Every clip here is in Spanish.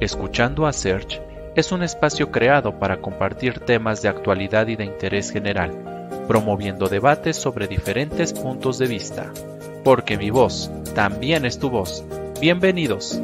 Escuchando a Search es un espacio creado para compartir temas de actualidad y de interés general, promoviendo debates sobre diferentes puntos de vista. Porque mi voz también es tu voz. Bienvenidos.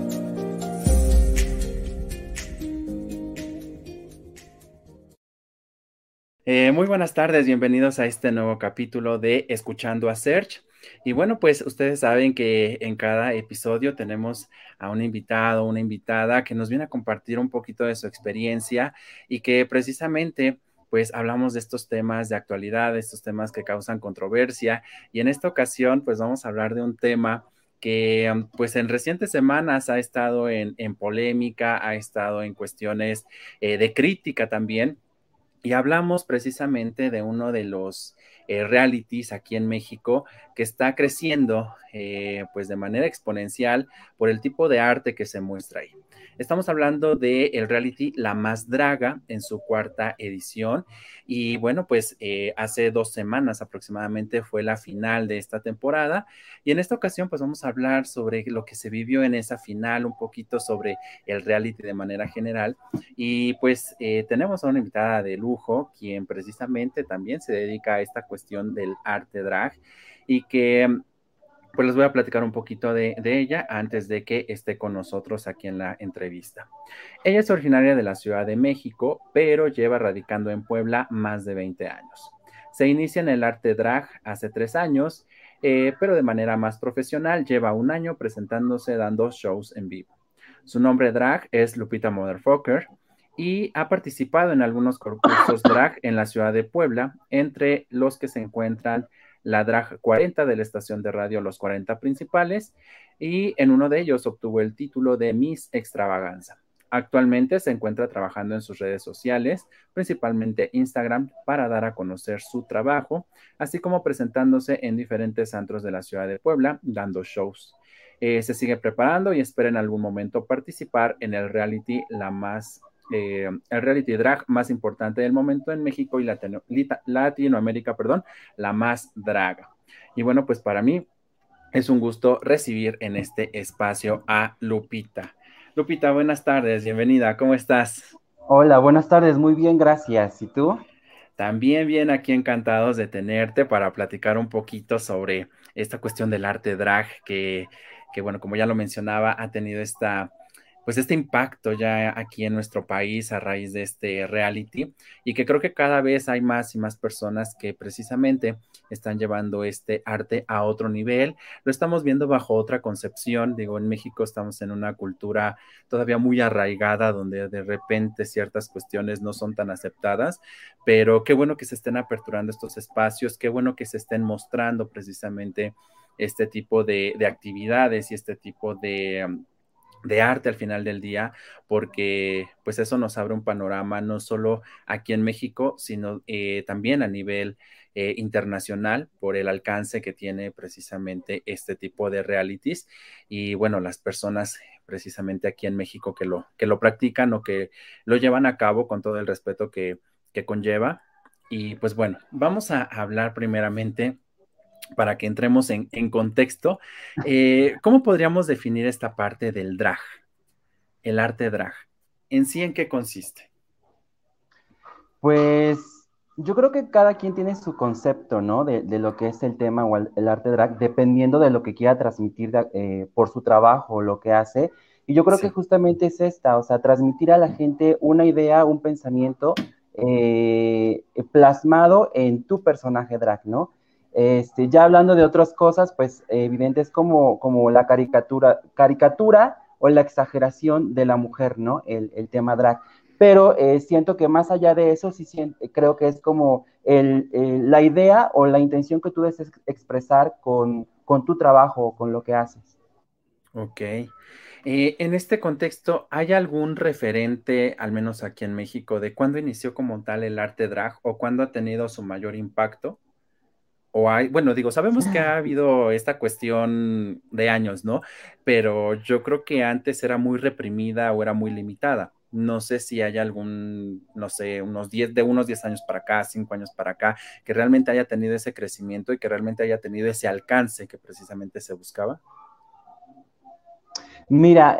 Eh, muy buenas tardes, bienvenidos a este nuevo capítulo de Escuchando a Search. Y bueno, pues ustedes saben que en cada episodio tenemos a un invitado, una invitada que nos viene a compartir un poquito de su experiencia y que precisamente pues hablamos de estos temas de actualidad, de estos temas que causan controversia. Y en esta ocasión pues vamos a hablar de un tema que pues en recientes semanas ha estado en, polémica, ha estado en cuestiones eh, de crítica también. Y hablamos precisamente de uno de los eh, realities aquí en México que está creciendo eh, pues de manera exponencial por el tipo de arte que se muestra ahí. Estamos hablando de el reality La Más Draga en su cuarta edición. Y bueno, pues eh, hace dos semanas aproximadamente fue la final de esta temporada. Y en esta ocasión, pues vamos a hablar sobre lo que se vivió en esa final, un poquito sobre el reality de manera general. Y pues eh, tenemos a una invitada de lujo, quien precisamente también se dedica a esta cuestión del arte drag y que pues les voy a platicar un poquito de, ella antes de que esté con nosotros aquí en la entrevista. Ella es originaria de la Ciudad de México, pero lleva radicando en Puebla más de 20 años. Se inicia en el arte drag hace tres años, eh, pero de manera más profesional lleva un año presentándose dando shows en vivo. Su nombre drag es Lupita Motherfucker y ha participado en algunos concursos drag en la ciudad de Puebla, entre los que se encuentran la Drag 40 de la estación de radio Los 40 Principales y en uno de ellos obtuvo el título de Miss Extravaganza. Actualmente se encuentra trabajando en sus redes sociales, principalmente Instagram, para dar a conocer su trabajo, así como presentándose en diferentes antros de la ciudad de Puebla, dando shows. Eh, se sigue preparando y espera en algún momento participar en el reality La Más eh, el reality drag más importante del momento en México y Latinoamérica, perdón, la más draga. Y bueno, pues para mí es un gusto recibir en este espacio a Lupita. Lupita, buenas tardes, bienvenida, ¿cómo estás? Hola, buenas tardes, muy bien, gracias. ¿Y tú? También bien aquí encantados de tenerte para platicar un poquito sobre esta cuestión del arte drag que, que bueno, como ya lo mencionaba, ha tenido esta pues este impacto ya aquí en nuestro país a raíz de este reality y que creo que cada vez hay más y más personas que precisamente están llevando este arte a otro nivel. Lo estamos viendo bajo otra concepción. Digo, en México estamos en una cultura todavía muy arraigada donde de repente ciertas cuestiones no son tan aceptadas, pero qué bueno que se estén aperturando estos espacios, qué bueno que se estén mostrando precisamente este tipo de, de actividades y este tipo de de arte al final del día, porque pues eso nos abre un panorama no solo aquí en México, sino eh, también a nivel eh, internacional por el alcance que tiene precisamente este tipo de realities y bueno, las personas precisamente aquí en México que lo, que lo practican o que lo llevan a cabo con todo el respeto que, que conlleva. Y pues bueno, vamos a hablar primeramente para que entremos en, contexto, eh, ¿cómo podríamos definir esta parte del drag, el arte drag? ¿En sí en qué consiste? Pues yo creo que cada quien tiene su concepto, ¿no? De, lo que es el tema o el, arte drag, dependiendo de lo que quiera transmitir eh, por su trabajo, o lo que hace. Y yo creo que justamente es esta, o sea, transmitir a la gente una idea, un pensamiento eh, plasmado en tu personaje drag, ¿no? Este, ya hablando de otras cosas, pues evidente es como, como la caricatura, caricatura o la exageración de la mujer, ¿no? El, tema drag. Pero eh, siento que más allá de eso, sí creo que es como la idea o la intención que tú debes expresar con, tu trabajo o con lo que haces. Ok. Eh, en este contexto, ¿hay algún referente, al menos aquí en México, de cuándo inició como tal el arte drag o cuándo ha tenido su mayor impacto? O hay, bueno, digo, sabemos que ha habido esta cuestión de años, ¿no? Pero yo creo que antes era muy reprimida o era muy limitada. No sé si hay algún, no sé, unos 10, de unos 10 años para acá, 5 años para acá, que realmente haya tenido ese crecimiento y que realmente haya tenido ese alcance que precisamente se buscaba. Mira,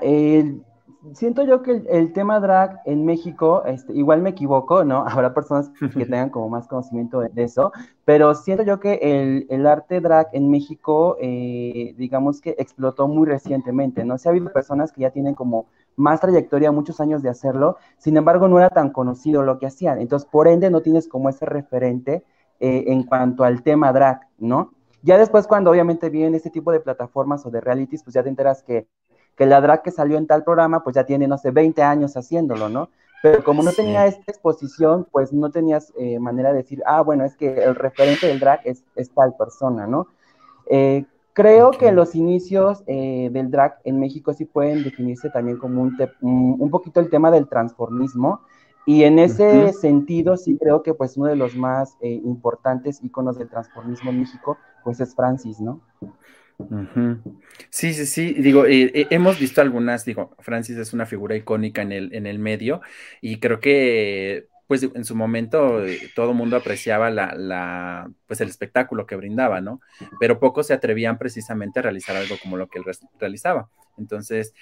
siento yo que el, tema drag en México, este, igual me equivoco, ¿no? Habrá personas que tengan como más conocimiento de, eso, pero siento yo que el, arte drag en México, eh, digamos que explotó muy recientemente, ¿no? Se ha habido personas que ya tienen como más trayectoria, muchos años de hacerlo, sin embargo no era tan conocido lo que hacían, entonces por ende no tienes como ese referente eh, en cuanto al tema drag, ¿no? Ya después cuando obviamente vienen este tipo de plataformas o de realities, pues ya te enteras que que la drag que salió en tal programa, pues ya tiene, no sé, 20 años haciéndolo, ¿no? Pero como no tenía esta exposición, pues no tenías eh, manera de decir, ah, bueno, es que el referente del drag es, tal persona, ¿no? Eh, creo que los inicios eh, del drag en México sí pueden definirse también como un, un, poquito el tema del transformismo, y en ese sentido sí creo que pues uno de los más importantes íconos del transformismo en México, pues es Francis, ¿no? Sí, sí, sí. Digo, eh, eh, hemos visto algunas, digo, Francis es una figura icónica en el, en el medio y creo que, pues, en su momento eh, todo el mundo apreciaba la, la, pues, el espectáculo que brindaba, ¿no? Pero pocos se atrevían precisamente a realizar algo como lo que él realizaba. Entonces,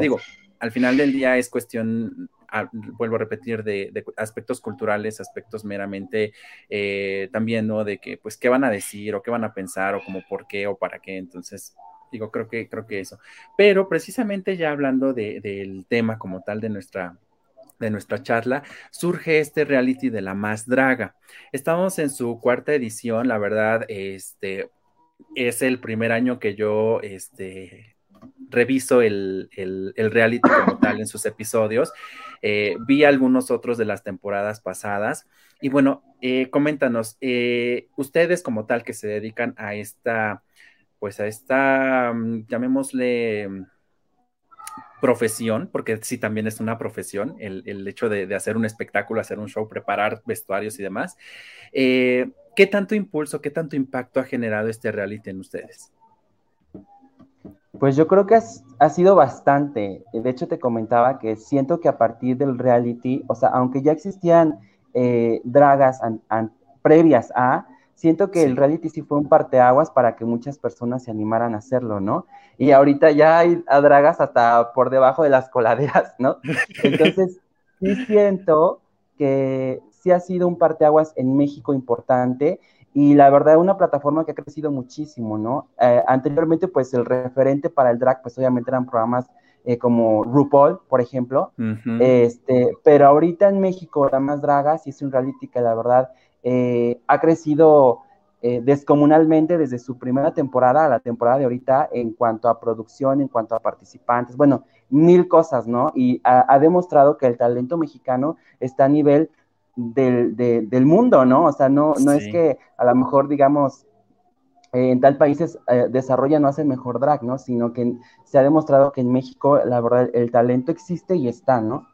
digo, al final del día es cuestión vuelvo a repetir, de, aspectos culturales, aspectos meramente eh, también, ¿no? De que, pues, qué van a decir o qué van a pensar o como por qué o para qué. Entonces, digo, creo que, creo que eso. Pero precisamente ya hablando del tema como tal de nuestra de nuestra charla, surge este reality de la más draga. Estamos en su cuarta edición, la verdad, este es el primer año que yo este, reviso el, reality como tal en sus episodios. Eh, vi algunos otros de las temporadas pasadas. Y bueno, eh, coméntanos, eh, ustedes como tal que se dedican a esta, pues a esta, mm, llamémosle mm, profesión, porque sí también es una profesión, el, hecho de, hacer un espectáculo, hacer un show, preparar vestuarios y demás. ¿Qué tanto impulso, qué tanto impacto ha generado este reality en ustedes? Pues yo creo que ha sido bastante. De hecho, te comentaba que siento que a partir del reality, o sea, aunque ya existían eh, dragas previas a, siento que el reality sí fue un parteaguas para que muchas personas se animaran a hacerlo, ¿no? Y ahorita ya hay a dragas hasta por debajo de las coladeras, ¿no? Entonces, sí siento que sí ha sido un parteaguas en México importante y la verdad una plataforma que ha crecido muchísimo, ¿no? Eh, anteriormente, pues el referente para el drag, pues obviamente eran programas eh, como RuPaul, por ejemplo, este, pero ahorita en México, Damas Dragas, y es un reality que la verdad eh, ha crecido descomunalmente desde su primera temporada a la temporada de ahorita en cuanto a producción, en cuanto a participantes, bueno, mil cosas, ¿no? Y ha demostrado que el talento mexicano está a nivel del, del mundo, ¿no? O sea, no, no es que a lo mejor, digamos, eh, en tal países eh, desarrollan o hacen mejor drag, ¿no? Sino que se ha demostrado que en México, la verdad, el talento existe y está, ¿no?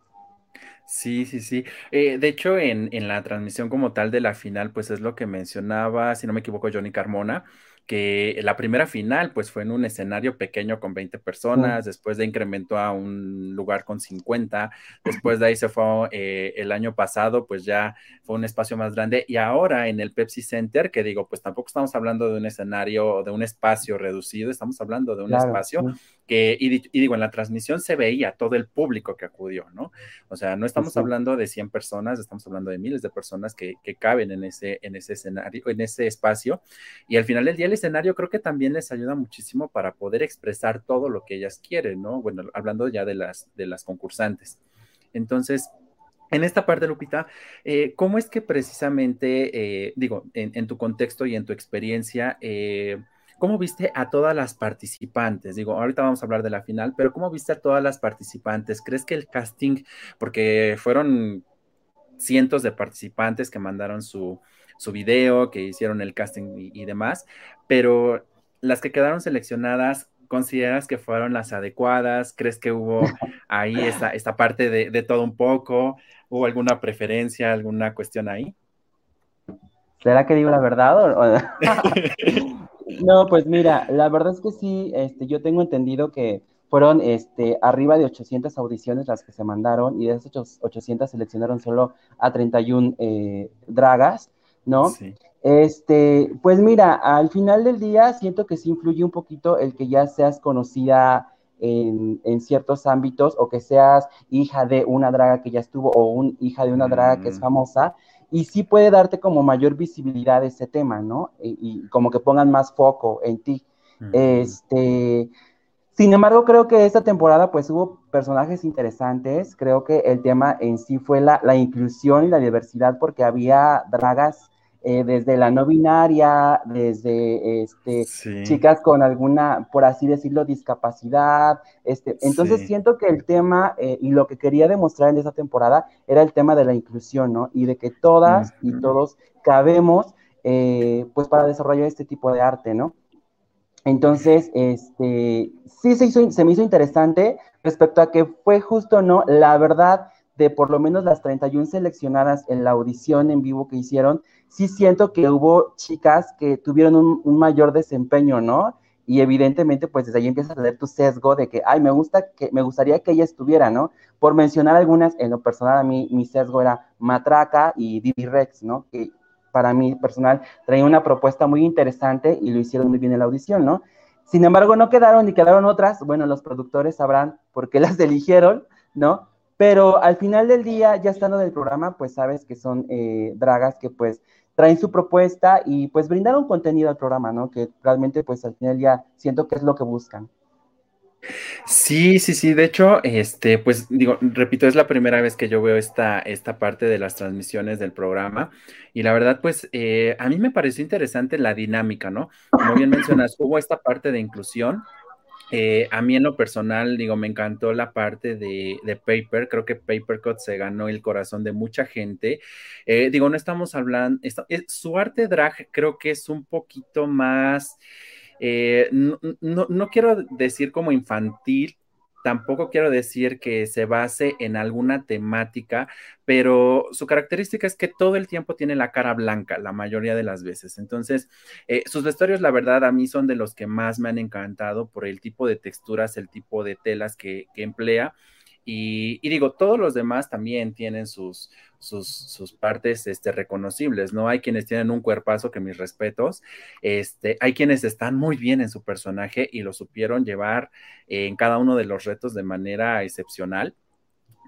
Sí, sí, sí. Eh, de hecho, en, en, la transmisión como tal de la final, pues es lo que mencionaba, si no me equivoco, Johnny Carmona, que la primera final pues fue en un escenario pequeño con 20 personas, después de incrementó a un lugar con 50, después de ahí se fue eh, el año pasado pues ya fue un espacio más grande y ahora en el Pepsi Center, que digo pues tampoco estamos hablando de un escenario, de un espacio reducido, estamos hablando de un espacio que, y, digo, en la transmisión se veía todo el público que acudió, ¿no? O sea, no estamos hablando de 100 personas, estamos hablando de miles de personas que, que caben en ese, en ese escenario, en ese espacio y al final del día escenario creo que también les ayuda muchísimo para poder expresar todo lo que ellas quieren, ¿no? Bueno, hablando ya de las, de las concursantes. Entonces, en esta parte, Lupita, eh, ¿cómo es que precisamente, eh, digo, en, tu contexto y en tu experiencia, eh, ¿cómo viste a todas las participantes? Digo, ahorita vamos a hablar de la final, pero ¿cómo viste a todas las participantes? ¿Crees que el casting, porque fueron cientos de participantes que mandaron su, su video, que hicieron el casting y, demás, pero las que quedaron seleccionadas, ¿consideras que fueron las adecuadas? ¿Crees que hubo ahí esta, esta parte de, todo un poco? ¿Hubo alguna preferencia, alguna cuestión ahí? ¿Será que digo la verdad? no, pues mira, la verdad es que sí, este, yo tengo entendido que fueron este, arriba de 800 audiciones las que se mandaron y de esas 800 seleccionaron solo a 31 eh, dragas. ¿No? Este, pues mira, al final del día siento que sí influye un poquito el que ya seas conocida en, ciertos ámbitos o que seas hija de una draga que ya estuvo o un hija de una draga que es mm. famosa y sí puede darte como mayor visibilidad ese tema, ¿no? Y, como que pongan más foco en ti. Este, sin embargo, creo que esta temporada pues hubo personajes interesantes, creo que el tema en sí fue la, la inclusión y la diversidad porque había dragas eh, desde la no binaria, desde este, chicas con alguna, por así decirlo, discapacidad. Este, entonces siento que el tema eh, y lo que quería demostrar en esa temporada era el tema de la inclusión, ¿no? Y de que todas y todos cabemos, eh, pues, para desarrollar este tipo de arte, ¿no? Entonces, este, sí se, hizo, se me hizo interesante respecto a que fue justo, ¿no? La verdad de por lo menos las 31 seleccionadas en la audición en vivo que hicieron, sí siento que hubo chicas que tuvieron un, mayor desempeño, ¿no? Y evidentemente, pues desde ahí empiezas a tener tu sesgo de que, ay, me gusta que, me gustaría que ella estuviera, ¿no? Por mencionar algunas, en lo personal a mí, mi sesgo era Matraca y Didi Rex, ¿no? Que para mí personal traía una propuesta muy interesante y lo hicieron muy bien en la audición, ¿no? Sin embargo, no quedaron ni quedaron otras, bueno, los productores sabrán por qué las eligieron, ¿no? Pero al final del día, ya estando en el programa, pues sabes que son eh, dragas que pues traen su propuesta y pues brindaron contenido al programa, ¿no? Que realmente pues al final ya siento que es lo que buscan. Sí, sí, sí. De hecho, este, pues digo, repito, es la primera vez que yo veo esta, esta parte de las transmisiones del programa. Y la verdad, pues eh, a mí me pareció interesante la dinámica, ¿no? Como bien mencionas, hubo esta parte de inclusión, eh, a mí en lo personal, digo, me encantó la parte de, Paper, creo que Papercut se ganó el corazón de mucha gente. Eh, digo, no estamos hablando, eh, su arte drag creo que es un poquito más, no, no, quiero decir como infantil, Tampoco quiero decir que se base en alguna temática, pero su característica es que todo el tiempo tiene la cara blanca, la mayoría de las veces. Entonces, eh, sus vestuarios, la verdad, a mí son de los que más me han encantado por el tipo de texturas, el tipo de telas que, que emplea. Y, digo, todos los demás también tienen sus, sus, partes este, reconocibles, ¿no? Hay quienes tienen un cuerpazo que mis respetos, este, hay quienes están muy bien en su personaje y lo supieron llevar en cada uno de los retos de manera excepcional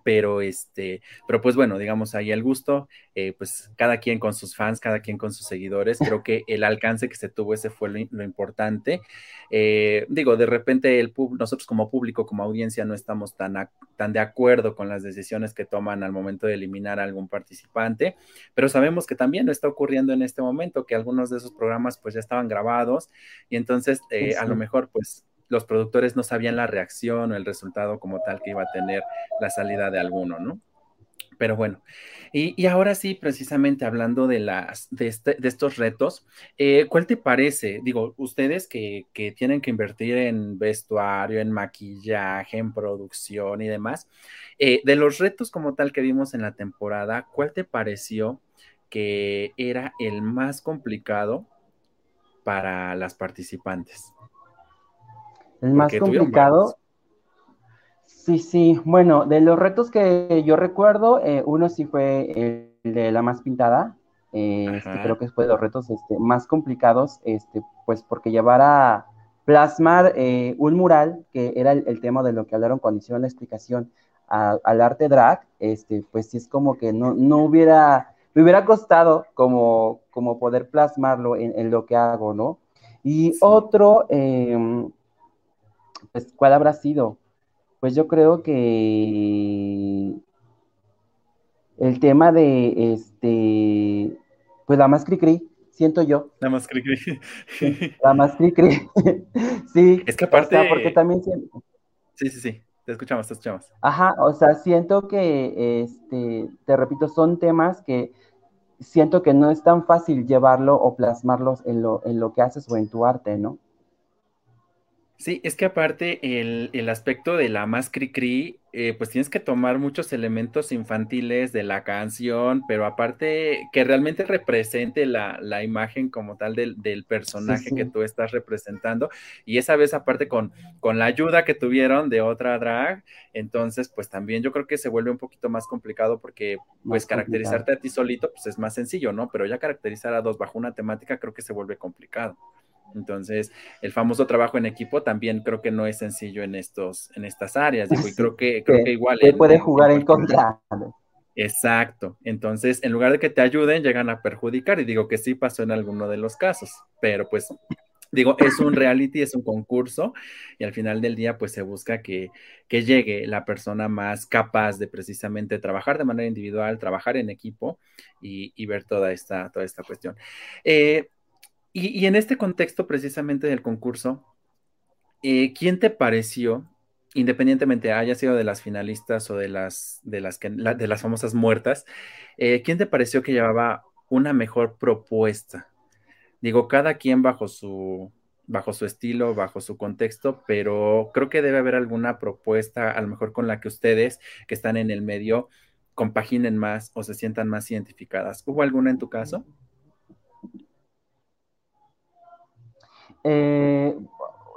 pero este, pero pues bueno, digamos ahí el gusto, eh, pues cada quien con sus fans, cada quien con sus seguidores, creo que el alcance que se tuvo ese fue lo, importante. Eh, digo, de repente el nosotros como público, como audiencia, no estamos tan, tan de acuerdo con las decisiones que toman al momento de eliminar a algún participante, pero sabemos que también está ocurriendo en este momento, que algunos de esos programas pues ya estaban grabados y entonces eh, a lo mejor pues los productores no sabían la reacción o el resultado como tal que iba a tener la salida de alguno, ¿no? Pero bueno, y, ahora sí, precisamente hablando de, las, de, este, estos retos, eh, ¿cuál te parece? Digo, ustedes que, tienen que invertir en vestuario, en maquillaje, en producción y demás, eh, de los retos como tal que vimos en la temporada, ¿cuál te pareció que era el más complicado para las participantes? El más complicado. Sí, sí. Bueno, de los retos que yo recuerdo, eh, uno sí fue el de la más pintada. Eh, este, creo que fue de los retos este, más complicados, este, pues porque llevar a plasmar eh, un mural, que era el, tema de lo que hablaron cuando hicieron la explicación al arte drag, este, pues sí es como que no, no hubiera, me hubiera costado como, como poder plasmarlo en, lo que hago, ¿no? Y otro, em, pues, ¿cuál habrá sido? Pues yo creo que el tema de este, pues la más cri, siento yo. La más cri, La más cri, sí. Es que aparte. porque también. Sí, sí, sí. Te escuchamos, te escuchamos. Ajá, o sea, siento que, este, te repito, son temas que siento que no es tan fácil llevarlo o plasmarlos en lo, en lo que haces o en tu arte, ¿no? Sí, es que aparte el, aspecto de la más cri-cri, eh, pues tienes que tomar muchos elementos infantiles de la canción, pero aparte que realmente represente la, imagen como tal del, personaje que tú estás representando. Y esa vez aparte con, con la ayuda que tuvieron de otra drag, entonces pues también yo creo que se vuelve un poquito más complicado porque pues caracterizarte a ti solito pues es más sencillo, ¿no? Pero ya caracterizar a dos bajo una temática creo que se vuelve complicado. Entonces, el famoso trabajo en equipo también creo que no es sencillo en estos, en estas áreas, y creo que, creo que igual. puede jugar en, contra. Exacto. Entonces, en lugar de que te ayuden, llegan a perjudicar. Y digo que sí pasó en alguno de los casos, pero pues digo, es un reality, es un concurso y al final del día pues se busca que, llegue la persona más capaz de precisamente trabajar de manera individual, trabajar en equipo y, ver toda esta, toda esta cuestión. Eh, y, en este contexto precisamente del concurso, eh, ¿quién te pareció, independientemente haya sido de las finalistas o de las, de las, que, las famosas muertas, eh, ¿quién te pareció que llevaba una mejor propuesta? Digo, cada quien bajo su, bajo su estilo, bajo su contexto, pero creo que debe haber alguna propuesta, a lo mejor con la que ustedes que están en el medio compaginen más o se sientan más identificadas. ¿Hubo alguna en tu caso? Eh,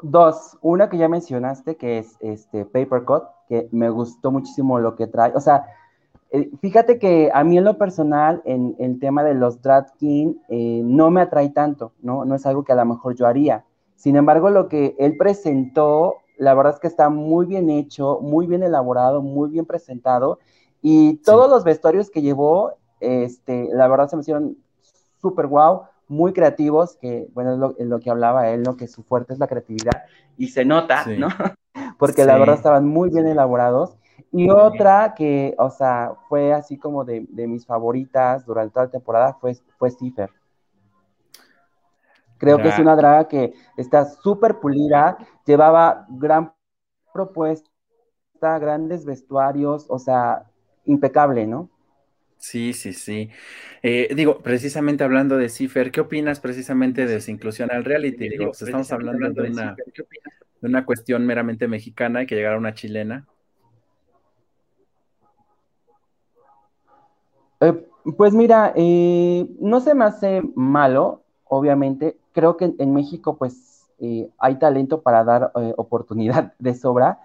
dos, una que ya mencionaste, que es este Paper Cut, que me gustó muchísimo lo que trae. O sea, eh, fíjate que a mí en lo personal, en el tema de los drag king, eh, no me atrae tanto, ¿no? No es algo que a lo mejor yo haría. Sin embargo, lo que él presentó, la verdad es que está muy bien hecho, muy bien elaborado, muy bien presentado. Y todos los vestuarios que llevó, este, la verdad se me hicieron súper guau, muy creativos, que bueno, es lo, que hablaba él, ¿no? Que su fuerte es la creatividad. Y se nota, ¿no? Porque la verdad estaban muy bien elaborados. Y otra que, o sea, fue así como de, mis favoritas durante toda la temporada fue, fue Cipher. Creo que es una draga que está súper pulida, llevaba gran propuesta, grandes vestuarios, o sea, impecable, ¿no? Sí, sí, sí. Eh, digo, precisamente hablando de Cipher, ¿qué opinas precisamente de su inclusión al reality? Digo, pues, estamos hablando de una, de una cuestión meramente mexicana y que llegara una chilena. Eh, pues mira, eh, no se me hace malo, obviamente. Creo que en, México pues eh, hay talento para dar oportunidad de sobra.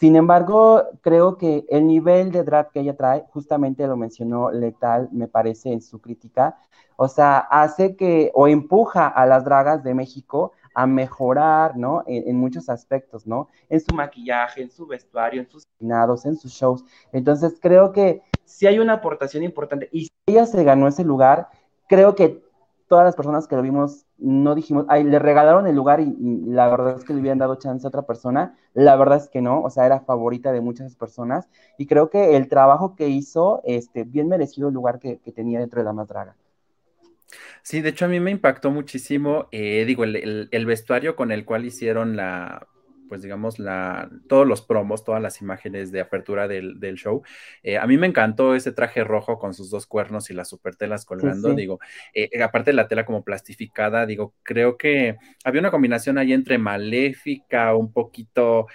Sin embargo, creo que el nivel de drag que ella trae, justamente lo mencionó Letal, me parece en su crítica, o sea, hace que o empuja a las dragas de México a mejorar, ¿no? En, muchos aspectos, ¿no? En su maquillaje, en su vestuario, en sus peinados, en sus shows. Entonces, creo que si hay una aportación importante y si ella se ganó ese lugar, creo que todas las personas que lo vimos no dijimos, ay, le regalaron el lugar y, la verdad es que le hubieran dado chance a otra persona. La verdad es que no, o sea, era favorita de muchas personas y creo que el trabajo que hizo, este, bien merecido el lugar que, tenía dentro de la más draga. Sí, de hecho a mí me impactó muchísimo, eh, digo, el, vestuario con el cual hicieron la, pues digamos, la, todos los promos, todas las imágenes de apertura del, show. Eh, a mí me encantó ese traje rojo con sus dos cuernos y las super telas colgando, digo, eh, aparte de la tela como plastificada, digo, creo que había una combinación ahí entre maléfica, un poquito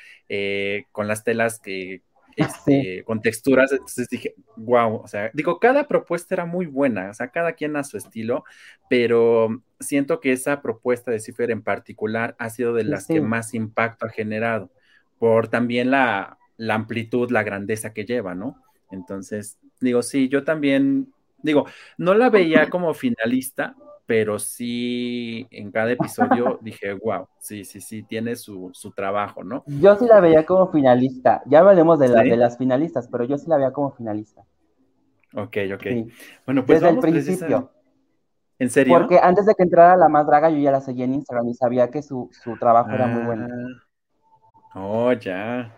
con las telas que este, con texturas. Entonces dije, wow, o sea, digo, cada propuesta era muy buena, o sea, cada quien a su estilo, pero siento que esa propuesta de Cipher en particular ha sido de las que más impacto ha generado, por también la, la amplitud, la grandeza que lleva, ¿no? Entonces, digo, sí, yo también, digo, no la veía como finalista, pero sí en cada episodio dije, wow, sí, sí, sí, tiene su, trabajo, ¿no? Yo sí la veía como finalista, ya hablaremos de, de las finalistas, pero yo sí la veía como finalista. Ok, ok. Bueno, pues Desde el principio. ¿En serio? Porque antes de que entrara la más draga, yo ya la seguía en Instagram y sabía que su, trabajo era muy bueno. Ah, oh, ya.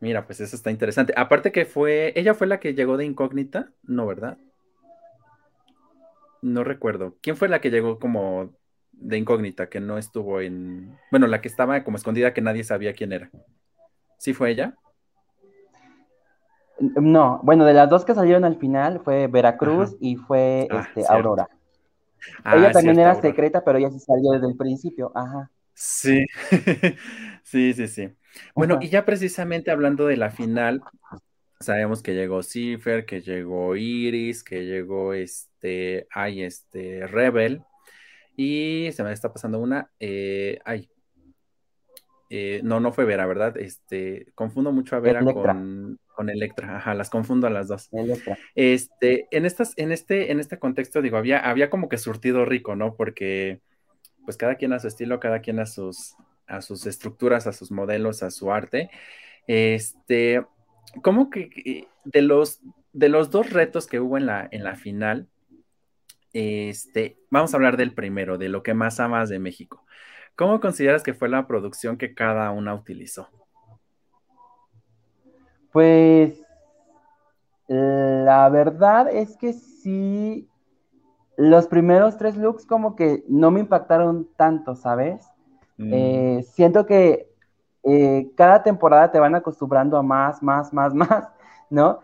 Mira, pues eso está interesante. Aparte que fue, ella fue la que llegó de incógnita, ¿no, verdad? No recuerdo. ¿Quién fue la que llegó como de incógnita, que no estuvo en. Bueno, la que estaba como escondida, que nadie sabía quién era? ¿Sí fue ella? No, bueno, de las dos que salieron al final fue Veracruz y fue ah, este, Aurora. Ah, ella también era secreta, pero ella sí salió desde el principio. Ajá. Sí, sí, sí, sí. Bueno, y ya precisamente hablando de la final, sabemos que llegó Cipher, que llegó Iris, que llegó este, ay, este, Rebel, y se me está pasando una, eh, ay, eh, no, no fue Vera, ¿verdad? Este, confundo mucho a Vera con, con Electra, ajá, las confundo a las dos. Este, en estas, en este, en este contexto, digo, había, había como que surtido rico, ¿no? Porque pues cada quien a su estilo, cada quien a sus, a sus estructuras, a sus modelos, a su arte. Este, ¿cómo que de los, de los dos retos que hubo en la, en la final, este, vamos a hablar del primero, de lo que más amas de México. ¿Cómo consideras que fue la producción que cada una utilizó? Pues la verdad es que sí, los primeros tres looks como que no me impactaron tanto, ¿sabes? Mm. Eh, siento que eh, cada temporada te van acostumbrando a más, más, más, más, ¿no?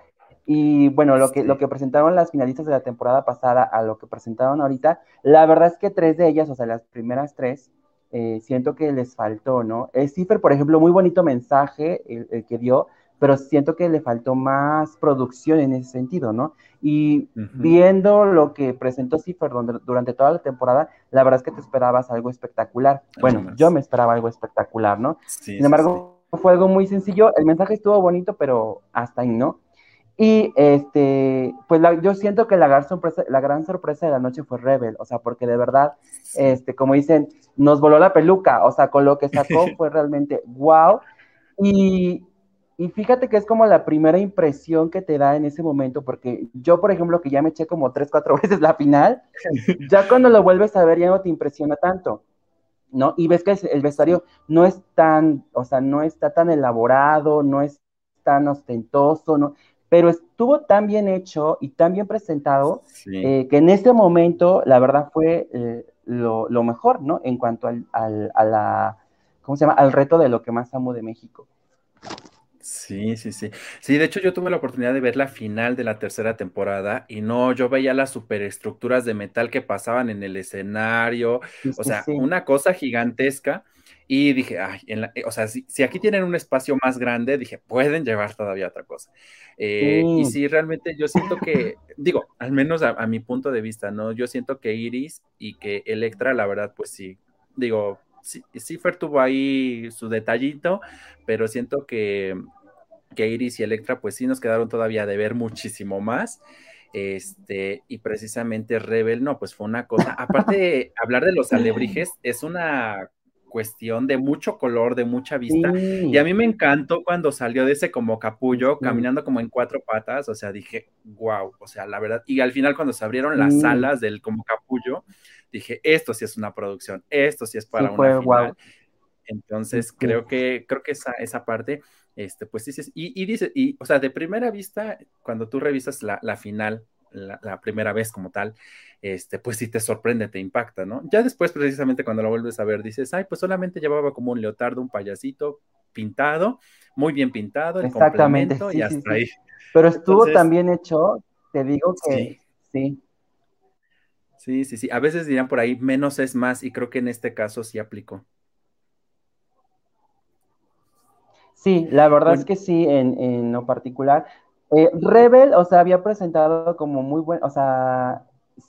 Y bueno, lo que, lo que presentaron las finalistas de la temporada pasada a lo que presentaron ahorita, la verdad es que tres de ellas, o sea, las primeras tres, eh, siento que les faltó, ¿no? El Cipher, por ejemplo, muy bonito mensaje el que dio, pero siento que le faltó más producción en ese sentido, ¿no? Y viendo lo que presentó Cipher durante toda la temporada, la verdad es que te esperabas algo espectacular. Bueno, yo me esperaba algo espectacular, ¿no? Sin embargo, fue algo muy sencillo, el mensaje estuvo bonito, pero hasta ahí, ¿no? Y este, pues yo siento que la gran, sorpresa, la gran sorpresa de la noche fue Rebel, o sea, porque de verdad, este, como dicen, nos voló la peluca, o sea, con lo que sacó fue realmente wow. Y, y fíjate que es como la primera impresión que te da en ese momento, porque yo, por ejemplo, que ya me eché como tres, cuatro veces la final, ya cuando lo vuelves a ver ya no te impresiona tanto, ¿no? Y ves que el vestuario no es tan, o sea, no está tan elaborado, no es tan ostentoso, ¿no? Pero estuvo tan bien hecho y tan bien presentado eh, que en este momento, la verdad, fue eh, lo, mejor, ¿no? En cuanto al, al, a la, ¿cómo se llama? Al reto de lo que más amo de México. Sí, sí, sí. Sí, de hecho yo tuve la oportunidad de ver la final de la tercera temporada y no, yo veía las superestructuras de metal que pasaban en el escenario, o sea, una cosa gigantesca. Y dije, ay, o sea, si, aquí tienen un espacio más grande, dije, pueden llevar todavía otra cosa. Eh, y sí, realmente yo siento que, digo, al menos a, mi punto de vista, ¿no? Yo siento que Iris y que Electra, la verdad, pues sí, digo, sí, Cipher tuvo ahí su detallito, pero siento que que Iris y Electra pues sí nos quedaron todavía de ver muchísimo más. Este, y precisamente Rebel, no, pues fue una cosa, aparte de hablar de los alebrijes, es una cuestión de mucho color, de mucha vista. Y a mí me encantó cuando salió de ese como capullo, caminando como en cuatro patas, o sea, dije, wow, o sea, la verdad. Y al final cuando se abrieron las alas del como capullo, dije, esto sí es una producción, esto sí es para una final. Entonces, creo que, creo que esa, esa parte, este, pues dices, y, y dice, y, o sea, de primera vista, cuando tú revisas la, final, la, primera vez como tal, este, pues sí te sorprende, te impacta, ¿no? Ya después, precisamente cuando lo vuelves a ver, dices, ay, pues solamente llevaba como un leotardo, un payasito pintado, muy bien pintado, el Exactamente, complemento y hasta ahí. Pero estuvo también hecho, te digo que sí. Sí, sí, sí. A veces dirán por ahí, menos es más, y creo que en este caso sí aplicó. Sí, la verdad es que sí, en, lo particular. Eh, Rebel, o sea, había presentado como muy buen, o sea,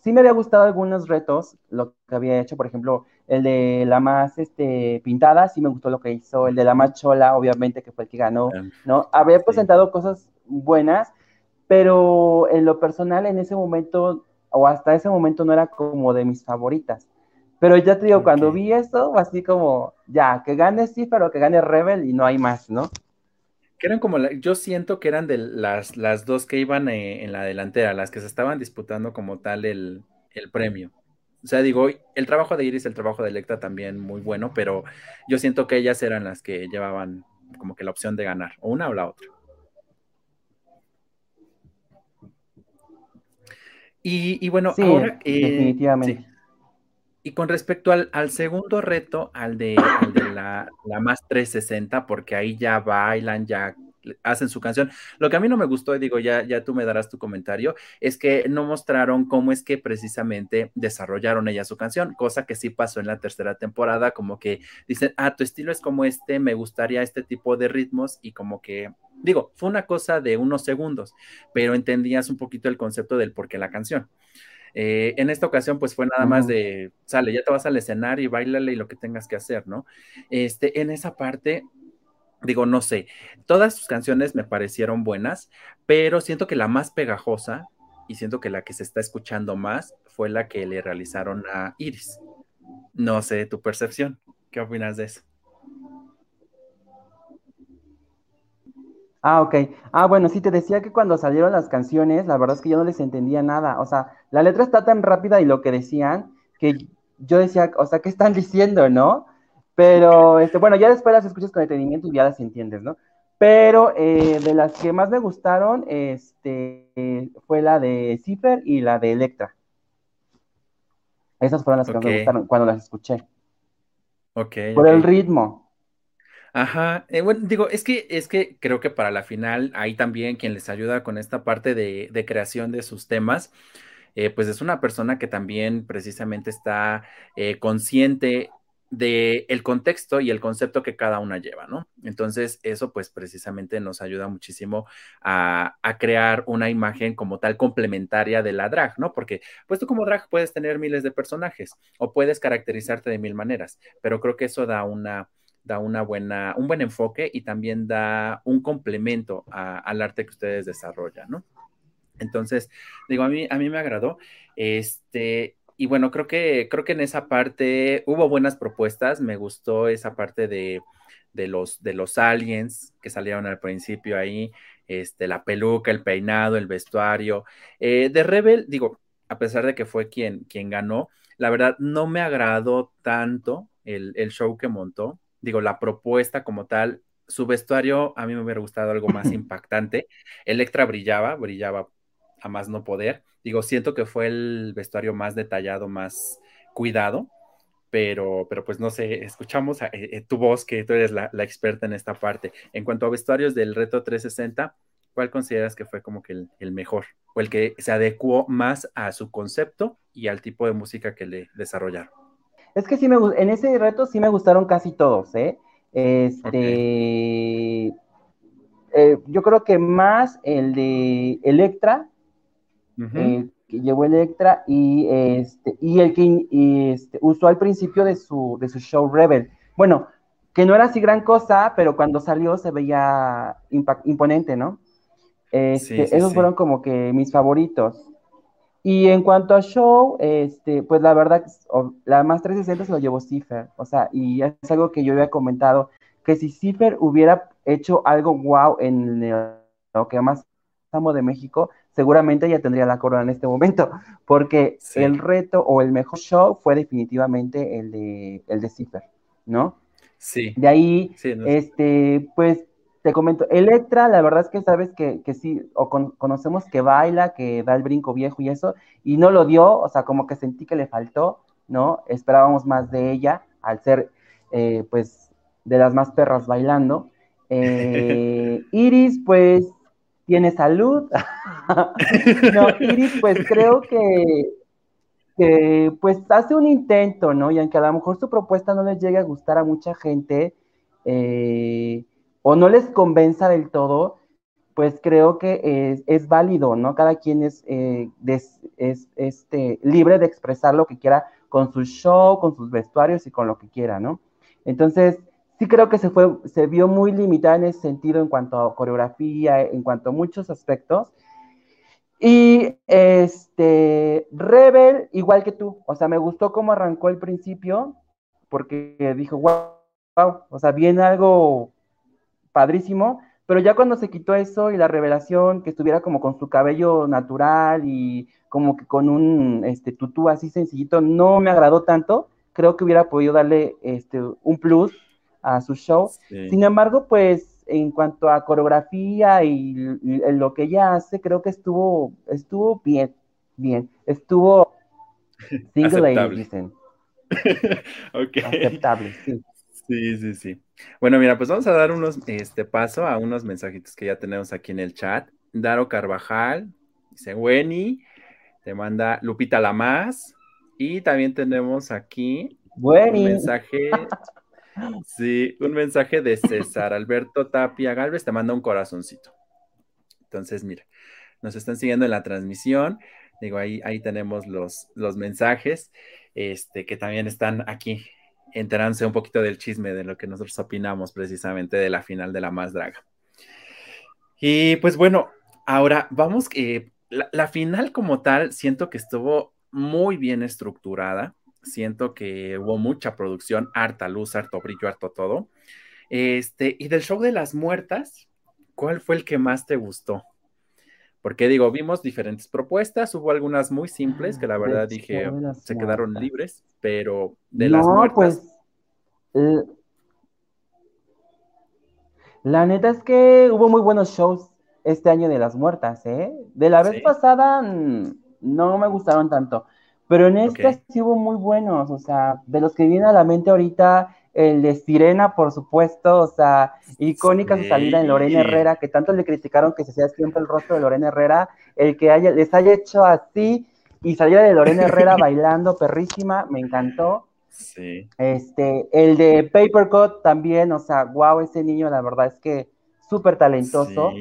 sí me había gustado algunos retos, lo que había hecho, por ejemplo, el de la más este, pintada, sí me gustó lo que hizo, el de la más chola, obviamente, que fue el que ganó, ¿no? Había presentado cosas buenas, pero en lo personal, en ese momento, o hasta ese momento, no era como de mis favoritas. Pero ya te digo, cuando vi esto, así como, ya, que gane sí, pero que gane Rebel y no hay más, ¿no? Que eran como, yo siento que eran de las, las dos que iban eh, en la delantera, las que se estaban disputando como tal el, premio. O sea, digo, el trabajo de Iris, el trabajo de Electa también muy bueno, pero yo siento que ellas eran las que llevaban como que la opción de ganar, o una o la otra. Y, bueno, ahora. Eh, definitivamente. Y con respecto al, segundo reto, al de, la, la, más 360, porque ahí ya bailan, ya hacen su canción. Lo que a mí no me gustó, y digo, ya, ya tú me darás tu comentario, es que no mostraron cómo es que precisamente desarrollaron ella su canción, cosa que sí pasó en la tercera temporada, como que dicen, ah, tu estilo es como este, me gustaría este tipo de ritmos, y como que, digo, fue una cosa de unos segundos, pero entendías un poquito el concepto del por qué la canción. Eh, en esta ocasión, pues fue nada más de, sale, ya te vas al escenario y bailale y lo que tengas que hacer, ¿no? Este, en esa parte, digo, no sé, todas sus canciones me parecieron buenas, pero siento que la más pegajosa y siento que la que se está escuchando más fue la que le realizaron a Iris. No sé tu percepción. ¿Qué opinas de eso? Ah, ok. Ah, bueno, sí, te decía que cuando salieron las canciones, la verdad es que yo no les entendía nada. O sea, la letra está tan rápida y lo que decían, que yo decía, o sea, ¿qué están diciendo, no? Pero, este, bueno, ya después las escuchas con detenimiento y ya las entiendes, ¿no? Pero eh, de las que más me gustaron, este, fue la de Zipper y la de Electra. Esas fueron las que más me gustaron cuando las escuché. Ok. Por el ritmo. Ajá, eh, bueno, digo, es que, es que creo que para la final, ahí también quien les ayuda con esta parte de, de creación de sus temas, eh, pues es una persona que también precisamente está eh, consciente del el contexto y el concepto que cada una lleva, ¿no? Entonces, eso pues precisamente nos ayuda muchísimo a, a, crear una imagen como tal complementaria de la drag, ¿no? Porque pues tú como drag puedes tener miles de personajes o puedes caracterizarte de mil maneras, pero creo que eso da una da una buena, un buen enfoque y también da un complemento al arte que ustedes desarrollan, ¿no? Entonces, digo, a mí, a mí me agradó. Este, y bueno, creo que, creo que en esa parte hubo buenas propuestas. Me gustó esa parte de, los, de los aliens que salieron al principio ahí, este, la peluca, el peinado, el vestuario. Eh, de Rebel, digo, a pesar de que fue quien, quien ganó, la verdad no me agradó tanto el, el show que montó digo, la propuesta como tal, su vestuario a mí me hubiera gustado algo más impactante. Electra brillaba, brillaba a más no poder. Digo, siento que fue el vestuario más detallado, más cuidado, pero, pero pues no sé, escuchamos a, eh, tu voz, que tú eres la, experta en esta parte. En cuanto a vestuarios del reto 360, ¿cuál consideras que fue como que el, el, mejor o el que se adecuó más a su concepto y al tipo de música que le desarrollaron? Es que sí me en ese reto sí me gustaron casi todos, ¿eh? Este, eh, yo creo que más el de Electra, que llevó Electra y este y el que este, usó al principio de su de su show Rebel. Bueno, que no era así gran cosa, pero cuando salió se veía imponente, ¿no? Este, esos fueron como que mis favoritos. Y en cuanto a show, este, pues la verdad, la más 360 se lo llevó Cipher, o sea, y es algo que yo había comentado, que si Cipher hubiera hecho algo wow en lo que más amo de México, seguramente ya tendría la corona en este momento, porque el reto o el mejor show fue definitivamente el de, el de Cipher, ¿no? Sí. De ahí, este, pues te comento, Electra, la verdad es que sabes que, sí, o conocemos que baila, que da el brinco viejo y eso, y no lo dio, o sea, como que sentí que le faltó, ¿no? Esperábamos más de ella, al ser, eh, pues, de las más perras bailando. Eh, Iris, pues, tiene salud. no, Iris, pues, creo que, que, pues, hace un intento, ¿no? Y aunque a lo mejor su propuesta no le llegue a gustar a mucha gente, eh, o no les convenza del todo, pues creo que es, válido, ¿no? Cada quien es, eh, es este, libre de expresar lo que quiera con su show, con sus vestuarios y con lo que quiera, ¿no? Entonces, sí creo que se, fue, se vio muy limitada en ese sentido en cuanto a coreografía, en cuanto a muchos aspectos. Y este, Rebel, igual que tú, o sea, me gustó cómo arrancó el principio, porque dijo, wow, wow, o sea, viene algo padrísimo, pero ya cuando se quitó eso y la revelación, que estuviera como con su cabello natural y como que con un este, tutú así sencillito, no me agradó tanto, creo que hubiera podido darle este, un plus a su show. Sin embargo, pues en cuanto a coreografía y, lo que ella hace, creo que estuvo, estuvo bien, bien, estuvo single dicen. Aceptable, sí. Sí, sí, sí. Bueno, mira, pues vamos a dar unos, este paso a unos mensajitos que ya tenemos aquí en el chat. Daro Carvajal, dice Weni, te manda Lupita Lamas, y también tenemos aquí un mensaje, sí, un mensaje de César Alberto Tapia Galvez, te manda un corazoncito. Entonces, mira, nos están siguiendo en la transmisión. Digo, ahí, ahí tenemos los, los mensajes, este, que también están aquí enterándose un poquito del chisme de lo que nosotros opinamos precisamente de la final de la más draga. Y pues bueno, ahora vamos, que la, final como tal, siento que estuvo muy bien estructurada. siento que hubo mucha producción, harta luz, harto brillo, harto todo. Este, y del show de las muertas, ¿cuál fue el que más te gustó? Porque digo, vimos diferentes propuestas, hubo algunas muy simples que la verdad dije se quedaron libres, pero de las muertas. Pues, eh, la neta es que hubo muy buenos shows este año de las muertas, ¿eh? De la vez pasada mm, no me gustaron tanto, pero en este sí hubo muy buenos, o sea, de los que vienen a la mente ahorita, el de Sirena, por supuesto, o sea, icónica su salida en Lorena Herrera, que tanto le criticaron que se hacía siempre el rostro de Lorena Herrera, el que haya, les haya hecho así y saliera de Lorena Herrera bailando perrísima, me encantó. Sí. Este, el de Papercut también, o sea, wow, ese niño, la verdad es que súper talentoso.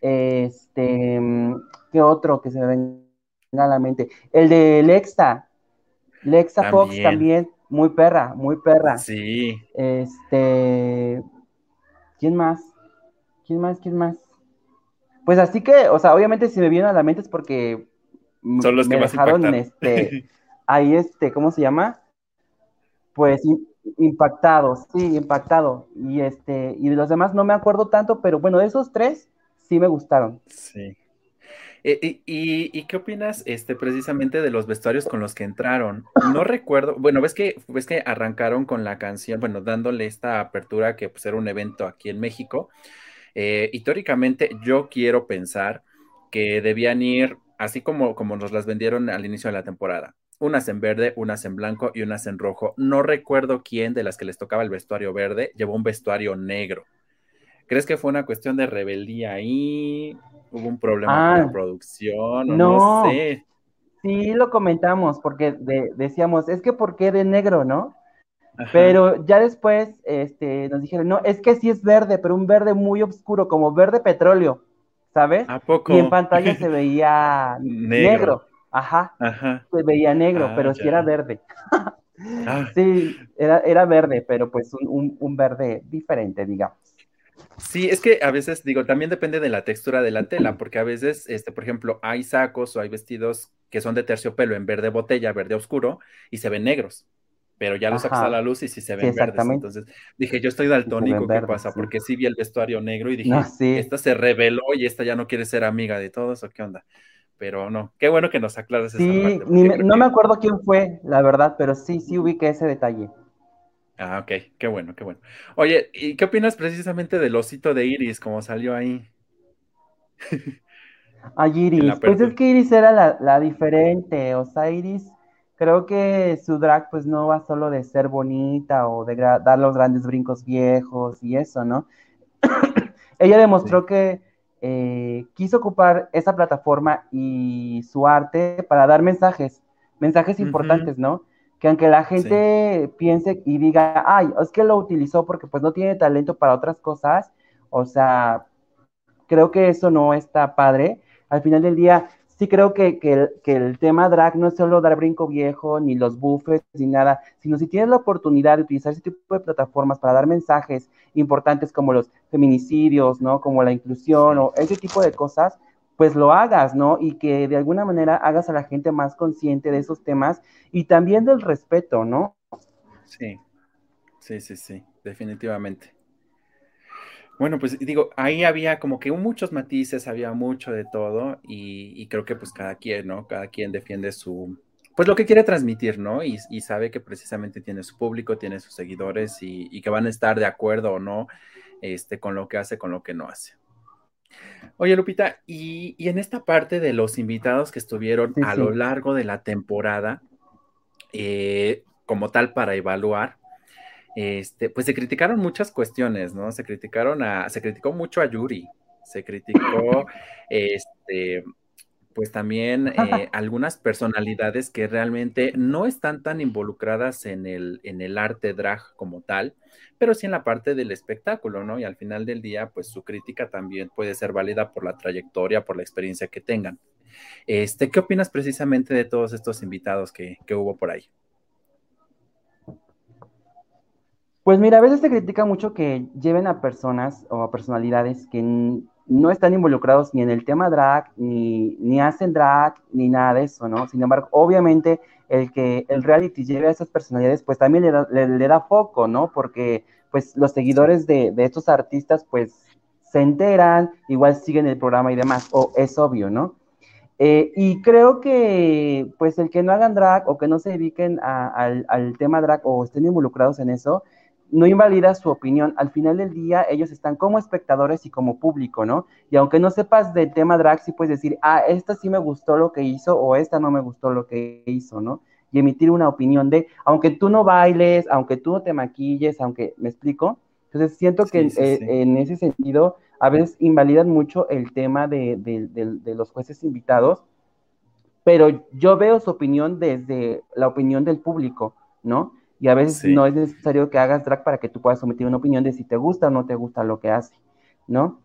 Este, ¿qué otro que se me venga a la mente? El de Lexa, Lexa Fox también, muy perra, muy perra. Sí. Este, ¿quién más? ¿Quién más? ¿Quién más? Pues así que, o sea, obviamente si me vienen a la mente es porque son los que más dejaron este ahí este, ¿cómo se llama? Pues impactado, sí, impactado. Y este, y de los demás no me acuerdo tanto, pero bueno, de esos tres sí me gustaron. Sí. Eh, y, qué opinas este, precisamente de los vestuarios con los que entraron? No recuerdo, bueno, ves que, ves que arrancaron con la canción, bueno, dándole esta apertura que pues, era un evento aquí en México. Eh, y teóricamente yo quiero pensar que debían ir así como, como nos las vendieron al inicio de la temporada. Unas en verde, unas en blanco y unas en rojo. No recuerdo quién de las que les tocaba el vestuario verde llevó un vestuario negro. ¿Crees que fue una cuestión de rebeldía ahí? Hubo un problema con la ah, producción, no, sé. Sí, lo comentamos, porque decíamos, es que ¿por qué de negro, no? Pero ya después este, nos dijeron, no, es que sí es verde, pero un verde muy oscuro, como verde petróleo, ¿sabes? ¿A poco? Y en pantalla se veía negro. Ajá, Se veía negro, ah, pero sí era verde. Ah. Sí, era, era verde, pero pues un verde diferente, digamos. Sí, es que a veces, digo, también depende de la textura de la tela, porque a veces, este, por ejemplo, hay sacos o hay vestidos que son de terciopelo en verde botella, verde oscuro, y se ven negros, pero ya los sacas a la luz y sí se ven verdes. Entonces dije, yo estoy daltónico, ¿qué pasa? Porque sí vi el vestuario negro y dije, esta se reveló y esta ya no quiere ser amiga de todos, ¿o qué onda? Pero no, qué bueno que nos aclares esa parte. no me acuerdo quién fue, la verdad, pero sí, sí ubiqué ese detalle. Ah, ok, qué bueno, qué bueno. Oye, ¿y qué opinas precisamente del osito de Iris, como salió ahí? A Iris, pues es que Iris era la, diferente, o sea, Iris, creo que su drag pues no va solo de ser bonita o de dar los grandes brincos viejos y eso, ¿no? Ella demostró que eh, quiso ocupar esa plataforma y su arte para dar mensajes, mensajes importantes, ¿no? Que aunque la gente piense y diga, ay, es que lo utilizó porque pues no tiene talento para otras cosas, o sea, creo que eso no está padre. Al final del día, sí creo que, el, tema drag no es solo dar brinco viejo, ni los buffets, ni nada, sino si tienes la oportunidad de utilizar ese tipo de plataformas para dar mensajes importantes como los feminicidios, ¿no? Como la inclusión o ese tipo de cosas, pues lo hagas, ¿no? Y que de alguna manera hagas a la gente más consciente de esos temas y también del respeto, ¿no? Sí, sí, sí, sí, definitivamente. Bueno, pues digo, ahí había como que muchos matices, había mucho de todo y, creo que pues cada quien, ¿no? Cada quien defiende su, pues lo que quiere transmitir, ¿no? Y, sabe que precisamente tiene su público, tiene sus seguidores y, y, que van a estar de acuerdo o no este, con lo que hace, con lo que no hace. Oye, Lupita, y, en esta parte de los invitados que estuvieron a lo largo de la temporada, eh, como tal para evaluar, este, pues se criticaron muchas cuestiones, ¿no? Se criticaron a, se criticó mucho a Yuri, se criticó, este, pues también eh, algunas personalidades que realmente no están tan involucradas en el, en el arte drag como tal, pero sí en la parte del espectáculo, ¿no? Y al final del día, pues su crítica también puede ser válida por la trayectoria, por la experiencia que tengan. Este, ¿qué opinas precisamente de todos estos invitados que, hubo por ahí? Pues mira, a veces se critica mucho que lleven a personas o a personalidades que no están involucrados ni en el tema drag, ni, ni hacen drag, ni nada de eso, ¿no? Sin embargo, obviamente el que el reality lleve a esas personalidades, pues también le da, foco, ¿no? Porque pues los seguidores de, de, estos artistas, pues se enteran, igual siguen el programa y demás, o es obvio, ¿no? Eh, y creo que, pues, el que no hagan drag o que no se dediquen al, al, tema drag o estén involucrados en eso, no invalida su opinión. Al final del día, ellos están como espectadores y como público, ¿no? Y aunque no sepas del tema drag, sí puedes decir, ah, esta sí me gustó lo que hizo o esta no me gustó lo que hizo, ¿no? Y emitir una opinión de, aunque tú no bailes, aunque tú no te maquilles, aunque, ¿me explico? Entonces siento que eh, en ese sentido a veces invalidan mucho el tema de, los jueces invitados, pero yo veo su opinión desde la opinión del público, ¿no? Y a veces no es necesario que hagas drag para que tú puedas someter una opinión de si te gusta o no te gusta lo que hace, ¿no?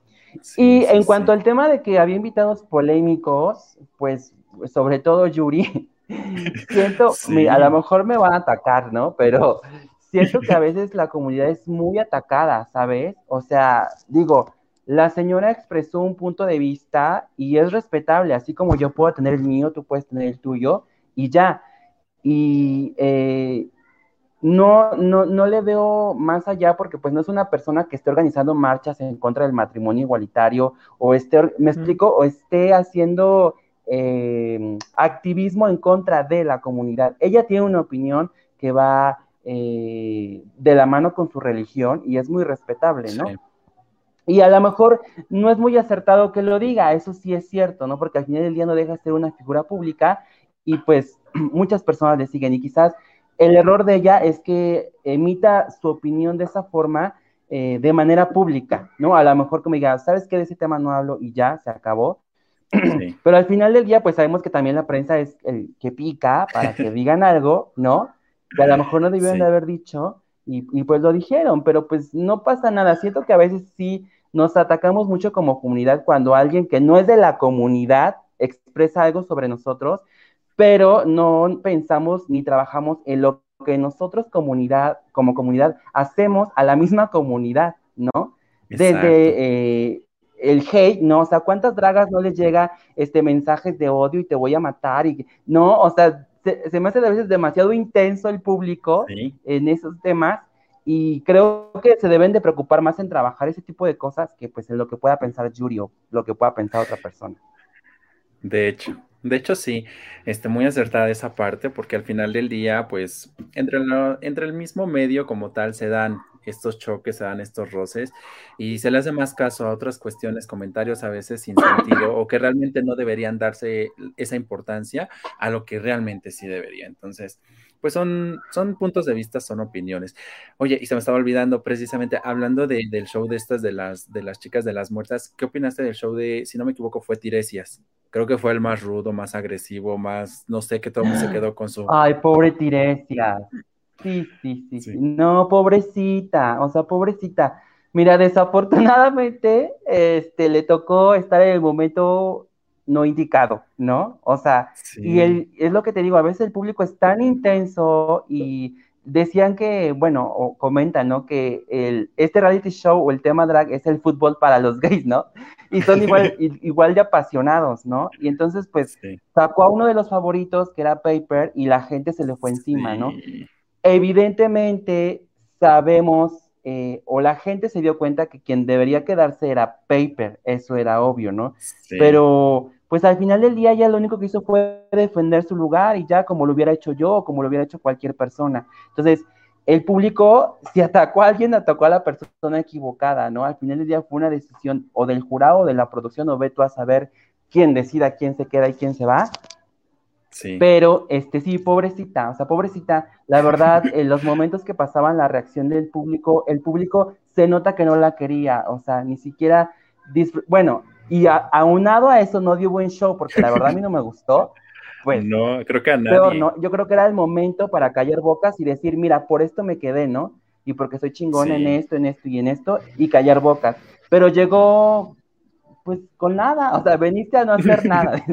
y en cuanto al tema de que había invitados polémicos, pues sobre todo Yuri, siento, a lo mejor me van a atacar, ¿no? Pero siento que a veces la comunidad es muy atacada, ¿sabes? O sea, digo, la señora expresó un punto de vista y es respetable, así como yo puedo tener el mío, tú puedes tener el tuyo y ya. Y eh, no, no, no le veo más allá porque pues no es una persona que esté organizando marchas en contra del matrimonio igualitario o esté, me explico, o esté haciendo eh, activismo en contra de la comunidad. Ella tiene una opinión que va eh, de la mano con su religión y es muy respetable, ¿no? Y a lo mejor no es muy acertado que lo diga, eso sí es cierto, ¿no? Porque al final del día no deja de ser una figura pública y pues muchas personas le siguen y quizás el error de ella es que emita su opinión de esa forma eh, de manera pública, ¿no? A lo mejor como diga, ¿sabes qué? De ese tema no hablo y ya, se acabó. Pero al final del día, pues sabemos que también la prensa es el que pica para que digan algo, ¿no? Que a lo mejor no debieron de haber dicho y, pues lo dijeron, pero pues no pasa nada. Siento que a veces sí nos atacamos mucho como comunidad cuando alguien que no es de la comunidad expresa algo sobre nosotros, pero no pensamos ni trabajamos en lo que nosotros comunidad, como comunidad hacemos a la misma comunidad, ¿no? Desde eh, el hate, ¿no? O sea, ¿cuántas dragas no les llega este mensajes de odio y te voy a matar? Y no, o sea, se, me hace a veces demasiado intenso el público en esos temas y creo que se deben de preocupar más en trabajar ese tipo de cosas que pues en lo que pueda pensar Yuri o lo que pueda pensar otra persona. De hecho, de hecho sí, este, muy acertada esa parte porque al final del día pues entre, entre el mismo medio como tal se dan estos choques, se dan estos roces y se le hace más caso a otras cuestiones, comentarios a veces sin sentido o que realmente no deberían darse esa importancia a lo que realmente sí debería. Entonces, pues son, son puntos de vista, son opiniones. Oye, y se me estaba olvidando precisamente, hablando del show de estas de las, de las chicas de las muertas, ¿qué opinaste del show de, si no me equivoco, fue Tiresias? Creo que fue el más rudo, más agresivo, más, no sé, que todo el mundo se quedó con su... Ay, pobre Tiresias. Sí, sí, sí, No, pobrecita, o sea, pobrecita. Mira, desafortunadamente, este, le tocó estar en el momento no indicado, ¿no? O sea, y el, es lo que te digo, a veces el público es tan intenso y decían que, bueno, o comentan, ¿no? Que el, este reality show o el tema drag es el fútbol para los gays, ¿no? Y son igual, igual de apasionados, ¿no? Y entonces, pues, sacó a uno de los favoritos, que era Paper, y la gente se le fue encima, ¿no? Evidentemente sabemos eh, o la gente se dio cuenta que quien debería quedarse era Paper, eso era obvio, ¿no? Pero pues al final del día ya lo único que hizo fue defender su lugar y ya como lo hubiera hecho yo o como lo hubiera hecho cualquier persona. Entonces, el público, si atacó a alguien, atacó a la persona equivocada, ¿no? Al final del día fue una decisión o del jurado o de la producción o ve tú a saber quién decida quién se queda y quién se va. Pero, este, sí, pobrecita, o sea, pobrecita, la verdad, en los momentos que pasaban la reacción del público, el público se nota que no la quería, o sea, ni siquiera, bueno, y aunado a eso no dio buen show, porque la verdad a mí no me gustó, pues. No, creo que a nadie. no, yo creo que era el momento para callar bocas y decir, mira, por esto me quedé, ¿no? Y porque soy chingón en esto, en esto y en esto, y callar bocas. Pero llegó, pues, con nada, o sea, veniste a no hacer nada,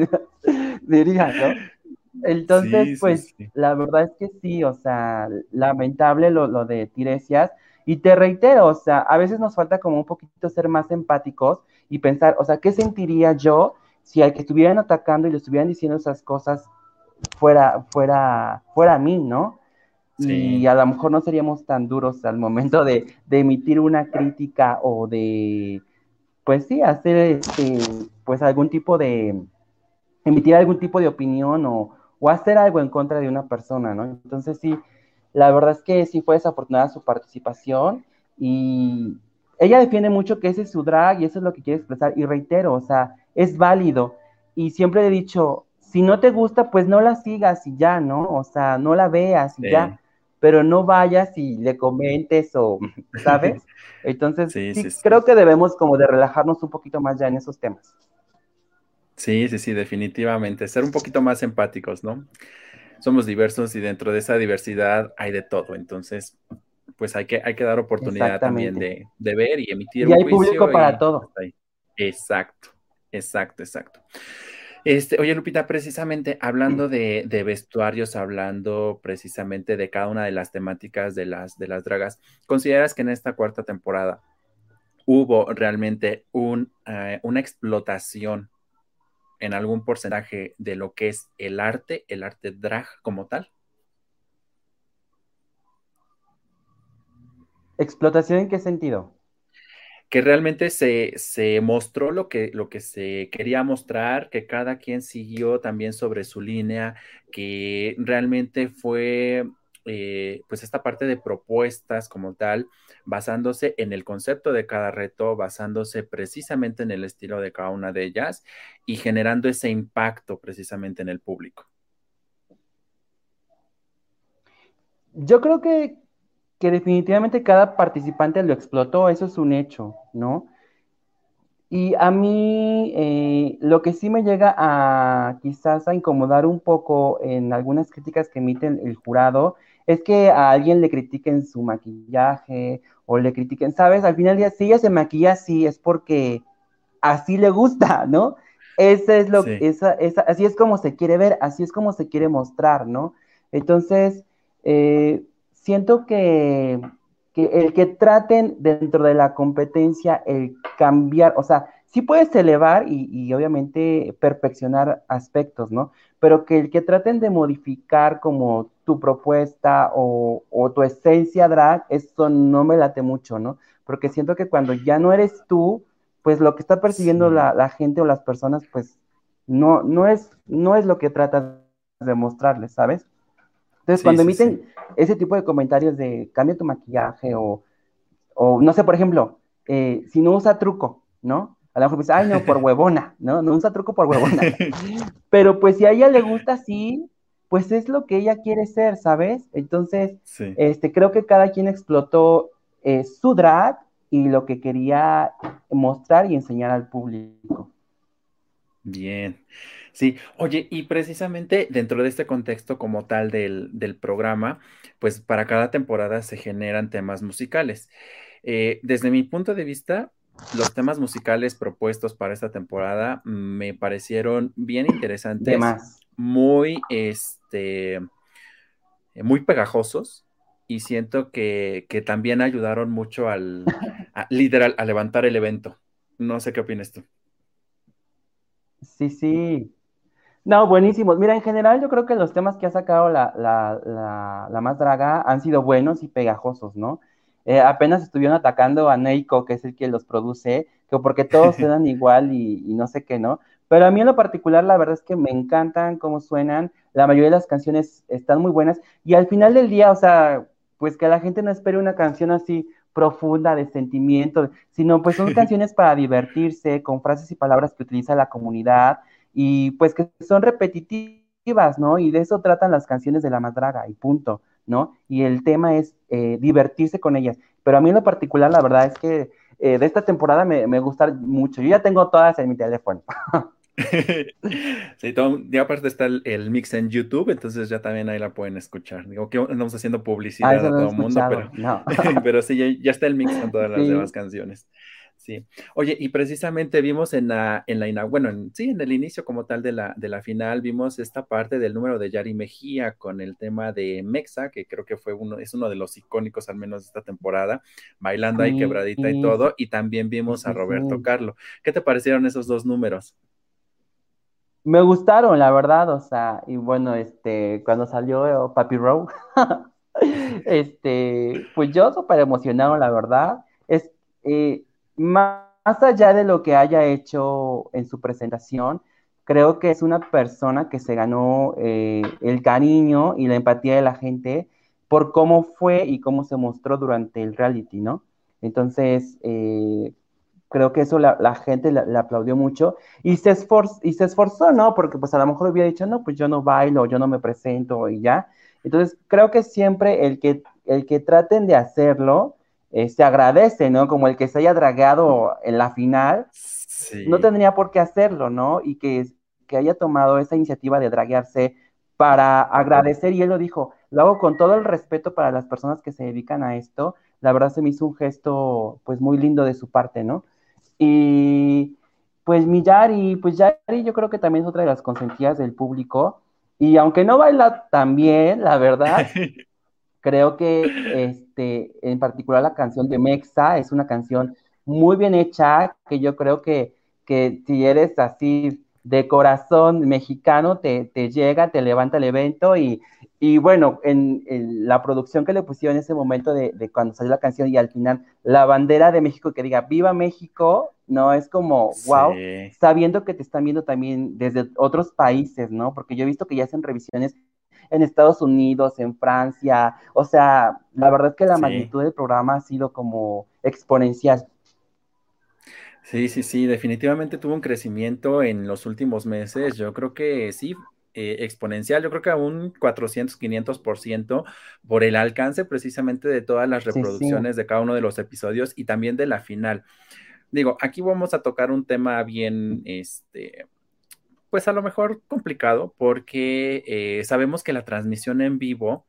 diría, ¿no? Entonces, pues, la verdad es que sí, o sea, lamentable lo, lo, de Tiresias. Y te reitero, o sea, a veces nos falta como un poquito ser más empáticos y pensar, o sea, ¿qué sentiría yo si al que estuvieran atacando y le estuvieran diciendo esas cosas fuera, fuera, fuera a mí, ¿no? Y a lo mejor no seríamos tan duros al momento de, emitir una crítica o de, pues sí, hacer este, pues algún tipo de, emitir algún tipo de opinión o, o hacer algo en contra de una persona, ¿no? Entonces sí, la verdad es que sí fue desafortunada su participación y ella defiende mucho que ese es su drag y eso es lo que quiere expresar y reitero, o sea, es válido y siempre he dicho, si no te gusta, pues no la sigas y ya, ¿no? O sea, no la veas y ya, pero no vayas y le comentes o, ¿sabes? Entonces, sí, creo que debemos como de relajarnos un poquito más ya en esos temas. Sí, sí, sí, definitivamente, ser un poquito más empáticos, ¿no? Somos diversos y dentro de esa diversidad hay de todo, entonces, pues hay que, hay que dar oportunidad también de, ver y emitir y hay público para todo. Exacto, exacto, exacto. Este, oye, Lupita, precisamente hablando de, vestuarios, hablando precisamente de cada una de las temáticas de las, de las dragas, ¿consideras que en esta cuarta temporada hubo realmente un, eh, una explotación en algún porcentaje de lo que es el arte, el arte drag como tal? ¿Explotación en qué sentido? que realmente se, mostró lo que, lo que se quería mostrar, que cada quien siguió también sobre su línea, que realmente fue eh, pues esta parte de propuestas como tal, basándose en el concepto de cada reto, basándose precisamente en el estilo de cada una de ellas y generando ese impacto precisamente en el público. Yo creo que que definitivamente cada participante lo explotó, eso es un hecho, ¿no? Y a mí eh, lo que sí me llega a quizás a incomodar un poco en algunas críticas que emiten el jurado es que a alguien le critiquen su maquillaje o le critiquen, ¿sabes? Al final del día, si ella se maquilla así es porque así le gusta, ¿no? Ese es lo, esa, esa, así es como se quiere ver, así es como se quiere mostrar, ¿no? Entonces, eh, siento que, el que traten dentro de la competencia el cambiar, o sea, sí puedes elevar y, obviamente perfeccionar aspectos, ¿no? Pero que el que traten de modificar como tu propuesta o, tu esencia drag, eso no me late mucho, ¿no? Porque siento que cuando ya no eres tú, pues lo que está persiguiendo la, gente o las personas, pues no, no, es, no es lo que tratas de mostrarles, ¿sabes? Entonces, cuando emiten ese tipo de comentarios de cambia tu maquillaje o, no sé, por ejemplo, eh, si no usa truco, ¿no? A lo mejor dice, ay, no, por huevona, ¿no? No usa truco por huevona. Pero pues si a ella le gusta así, pues es lo que ella quiere ser, ¿sabes? Entonces, este, creo que cada quien explotó eh, su drag y lo que quería mostrar y enseñar al público. Bien. Sí, oye, y precisamente dentro de este contexto como tal del, programa, pues para cada temporada se generan temas musicales. Eh, desde mi punto de vista, los temas musicales propuestos para esta temporada me parecieron bien interesantes, muy, este, muy pegajosos y siento que, también ayudaron mucho al, literal, a levantar el evento. No sé qué opinas tú. Sí, sí. No, buenísimos. Mira, en general yo creo que los temas que ha sacado la, la, la, más draga han sido buenos y pegajosos, ¿no? Eh, apenas estuvieron atacando a Neiko, que es el que los produce, que porque todos suenan igual y, y, no sé qué, ¿no? Pero a mí en lo particular, la verdad es que me encantan cómo suenan, la mayoría de las canciones están muy buenas, y al final del día, o sea, pues que la gente no espere una canción así profunda de sentimiento, sino pues son canciones para divertirse, con frases y palabras que utiliza la comunidad, y pues que son repetitivas, ¿no? Y de eso tratan las canciones de la madraga y punto, ¿no? Y el tema es eh, divertirse con ellas. Pero a mí en lo particular, la verdad es que eh, de esta temporada me, me gusta mucho. Yo ya tengo todas en mi teléfono. sí, ya aparte está el, mix en YouTube, entonces ya también ahí la pueden escuchar. Digo que andamos haciendo publicidad ah, a todo el mundo, pero, pero sí, ya, está el mix con todas las demás canciones. Sí. Oye, y precisamente vimos en la, en la bueno, sí, en el inicio como tal de la, de la final, vimos esta parte del número de Yari Mejía con el tema de Mexa, que creo que fue uno, es uno de los icónicos al menos de esta temporada, bailando ahí quebradita y todo, y también vimos a Roberto Carlo. ¿Qué te parecieron esos dos números? me gustaron, la verdad, o sea, y bueno, este, cuando salió Papi Row, este, pues yo súper emocionado, la verdad, es, eh, más, allá de lo que haya hecho en su presentación, creo que es una persona que se ganó eh, el cariño y la empatía de la gente por cómo fue y cómo se mostró durante el reality, ¿no? Entonces, eh, creo que eso la, gente le aplaudió mucho y se, y se esforzó, ¿no? Porque pues a lo mejor hubiera dicho, no, pues yo no bailo, yo no me presento y ya. Entonces, creo que siempre el que, el que traten de hacerlo, eh, se agradece, ¿no? Como el que se haya dragado en la final, no tendría por qué hacerlo, ¿no? Y que, que haya tomado esa iniciativa de draguearse para agradecer, y él lo dijo, lo hago con todo el respeto para las personas que se dedican a esto, la verdad se me hizo un gesto pues muy lindo de su parte, ¿no? Y pues mi Yari, pues Yari yo creo que también es otra de las consentidas del público, y aunque no baila tan bien, la verdad, creo que este, en particular la canción de Mexa es una canción muy bien hecha, que yo creo que, que si eres así de corazón mexicano, te, te llega, te levanta el evento y, y bueno, en, la producción que le pusieron en ese momento de, cuando salió la canción y al final la bandera de México que diga Viva México, no es como wow, sabiendo que te están viendo también desde otros países, ¿no? Porque yo he visto que ya hacen revisiones en Estados Unidos, en Francia, o sea, la verdad es que la magnitud del programa ha sido como exponencial. Sí, sí, sí, definitivamente tuvo un crecimiento en los últimos meses. Yo creo que sí, eh, exponencial, yo creo que a un 400, 500% por el alcance precisamente de todas las reproducciones de cada uno de los episodios y también de la final. Digo, aquí vamos a tocar un tema bien, este, pues a lo mejor complicado porque eh, sabemos que la transmisión en vivo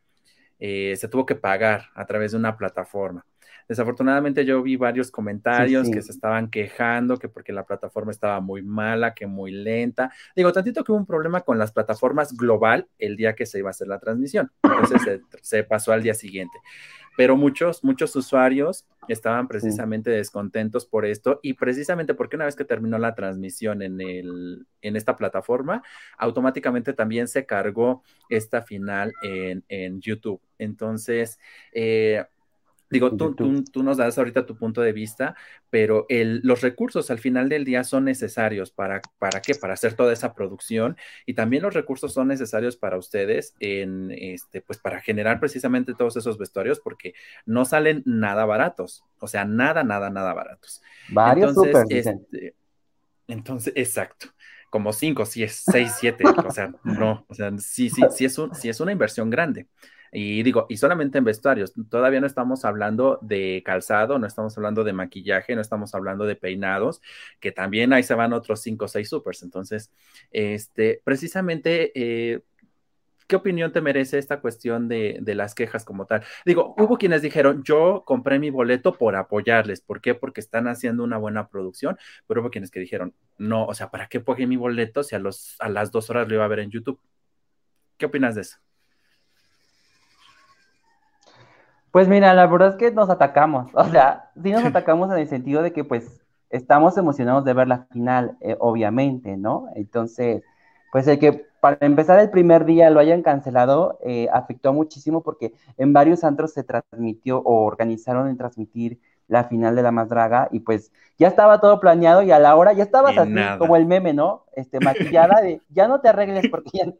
eh, se tuvo que pagar a través de una plataforma. Desafortunadamente yo vi varios comentarios que se estaban quejando que porque la plataforma estaba muy mala, que muy lenta. Digo, tantito que hubo un problema con las plataformas global el día que se iba a hacer la transmisión. Entonces se, pasó al día siguiente. Pero muchos, muchos usuarios estaban precisamente descontentos por esto y precisamente porque una vez que terminó la transmisión en, el, en esta plataforma, automáticamente también se cargó esta final en, en YouTube. Entonces, eh, Digo, tú, tú, nos das ahorita tu punto de vista, pero el, los recursos al final del día son necesarios para, ¿para qué? Para hacer toda esa producción y también los recursos son necesarios para ustedes en, este, pues para generar precisamente todos esos vestuarios porque no salen nada baratos, o sea, nada, nada, nada baratos. Varios entonces, este, entonces, exacto como cinco, si es seis, siete, o sea, no, o sea, sí, sí, sí es, un, sí es una inversión grande. Y digo, y solamente en vestuarios, todavía no estamos hablando de calzado, no estamos hablando de maquillaje, no estamos hablando de peinados, que también ahí se van otros cinco o seis supers. Entonces, este, precisamente, eh, ¿qué opinión te merece esta cuestión de, de, las quejas como tal? Digo, hubo quienes dijeron, yo compré mi boleto por apoyarles. ¿Por qué? Porque están haciendo una buena producción, pero hubo quienes que dijeron, no, o sea, ¿para qué pagué mi boleto si a, los, a las dos horas lo iba a ver en YouTube? ¿Qué opinas de eso? Pues mira, la verdad es que nos atacamos, o sea, sí nos atacamos en el sentido de que pues estamos emocionados de ver la final, eh, obviamente, ¿no? Entonces, pues el que para empezar el primer día lo hayan cancelado eh, afectó muchísimo porque en varios antros se transmitió o organizaron en transmitir la final de la más draga y pues ya estaba todo planeado y a la hora ya estabas así como el meme, ¿no? Este maquillada de ya no te arregles porque ya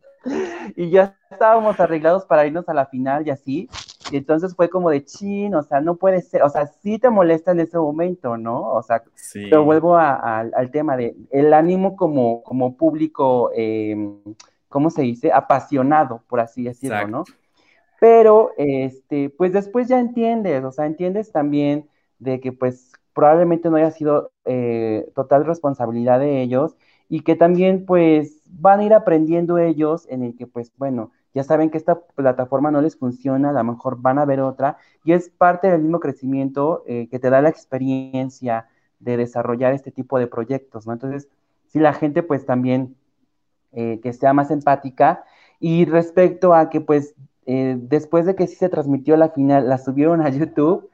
y ya estábamos arreglados para irnos a la final y así y entonces fue como de chin, o sea, no puede ser, o sea, sí te molesta en ese momento, ¿no? O sea, pero vuelvo al tema de el ánimo como, como público, eh, ¿cómo se dice? Apasionado, por así decirlo, ¿no? Pero, este, pues después ya entiendes, o sea, entiendes también de que pues probablemente no haya sido eh, total responsabilidad de ellos y que también pues van a ir aprendiendo ellos en el que pues bueno, ya saben que esta plataforma no les funciona, a lo mejor van a ver otra, y es parte del mismo crecimiento eh, que te da la experiencia de desarrollar este tipo de proyectos, ¿no? Entonces, si la gente pues también eh, que sea más empática, y respecto a que pues eh, después de que sí se transmitió la final, la subieron a YouTube,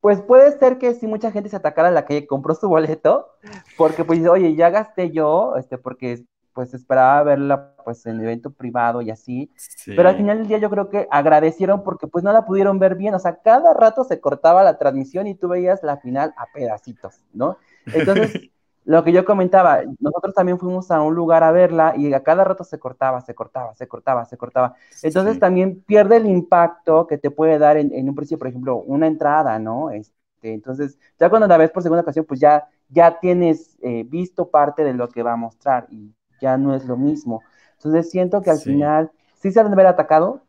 pues puede ser que sí mucha gente se atacara a la que compró su boleto, porque pues, oye, ya gasté yo, este, porque pues esperaba verla pues en evento privado y así, pero al final del día yo creo que agradecieron porque pues no la pudieron ver bien, o sea, cada rato se cortaba la transmisión y tú veías la final a pedacitos, ¿no? Entonces, lo que yo comentaba, nosotros también fuimos a un lugar a verla y a cada rato se cortaba, se cortaba, se cortaba, se cortaba. Entonces también pierde el impacto que te puede dar en, un precio, por ejemplo, una entrada, ¿no? Este, entonces, ya cuando la ves por segunda ocasión, pues ya, ya tienes eh, visto parte de lo que va a mostrar y ya no es lo mismo. Entonces siento que al final sí se han de haber atacado,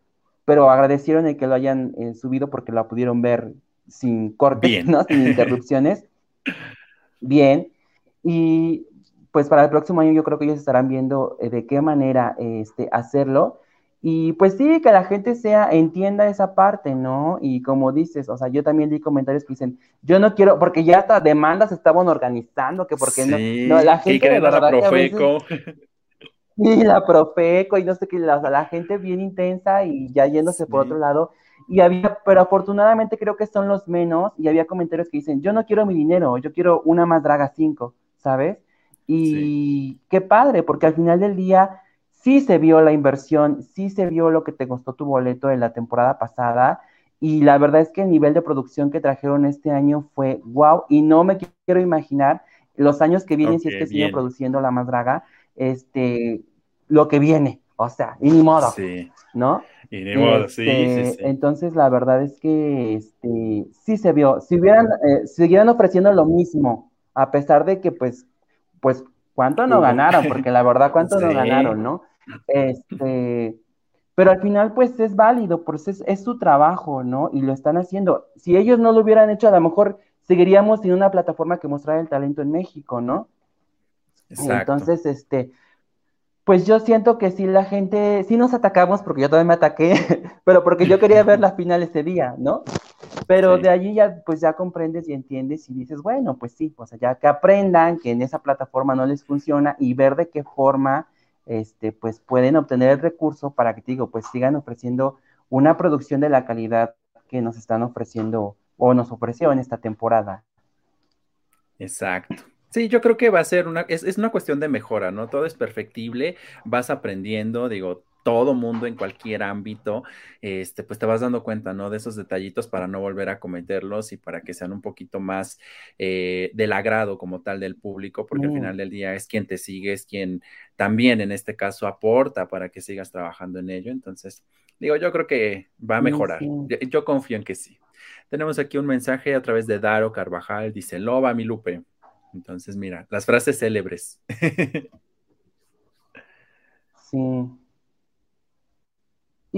pero agradecieron el que lo hayan eh, subido porque la pudieron ver sin cortes, ¿no? Sin interrupciones. Bien. Y pues para el próximo año yo creo que ellos estarán viendo eh, de qué manera este, hacerlo. Y pues sí, que la gente sea, entienda esa parte, ¿no? Y como dices, o sea, yo también di comentarios que dicen, yo no quiero, porque ya hasta demandas estaban organizando, que porque no, la gente de verdad la Profeco. y la Profeco, y no sé qué, la, la gente bien intensa y ya yéndose por otro lado. Y había, pero afortunadamente creo que son los menos, y había comentarios que dicen, yo no quiero mi dinero, yo quiero una más draga 5, ¿sabes? Y qué padre, porque al final del día sí se vio la inversión, sí se vio lo que te costó tu boleto en la temporada pasada. Y la verdad es que el nivel de producción que trajeron este año fue wow. Y no me quiero imaginar los años que vienen, si es que sigue produciendo la más draga, este, lo que viene. O sea, y ni modo. Sí. ¿No? Y ni modo, sí, sí, este, sí, Entonces, la verdad es que este, sí se vio. Si hubieran, eh, siguieran ofreciendo lo mismo, a pesar de que, pues, pues, ¿cuánto no ganaron? Porque la verdad, ¿cuánto no ganaron, no? Este, pero al final, pues es válido, pues es, su trabajo, ¿no? Y lo están haciendo. Si ellos no lo hubieran hecho, a lo mejor seguiríamos sin una plataforma que mostrara el talento en México, ¿no? Exacto. Entonces, este, pues yo siento que sí la gente, sí nos atacamos, porque yo también me ataqué, pero porque yo quería ver la final ese día, ¿no? Pero de allí ya, pues ya comprendes y entiendes y dices, bueno, pues sí, o sea, ya que aprendan que en esa plataforma no les funciona y ver de qué forma este, pues pueden obtener el recurso para que, te digo, pues sigan ofreciendo una producción de la calidad que nos están ofreciendo o nos ofreció en esta temporada. Exacto. Sí, yo creo que va a ser una, es, es, una cuestión de mejora, ¿no? Todo es perfectible, vas aprendiendo, digo, todo mundo en cualquier ámbito, este, pues te vas dando cuenta, ¿no? De esos detallitos para no volver a cometerlos y para que sean un poquito más eh, del agrado como tal del público, porque al mm. final del día es quien te sigue, es quien también en este caso aporta para que sigas trabajando en ello. Entonces, digo, yo creo que va a mejorar. Yo, confío en que sí. Tenemos aquí un mensaje a través de Daro Carvajal, dice, Loba, mi Lupe. Entonces, mira, las frases célebres. sí.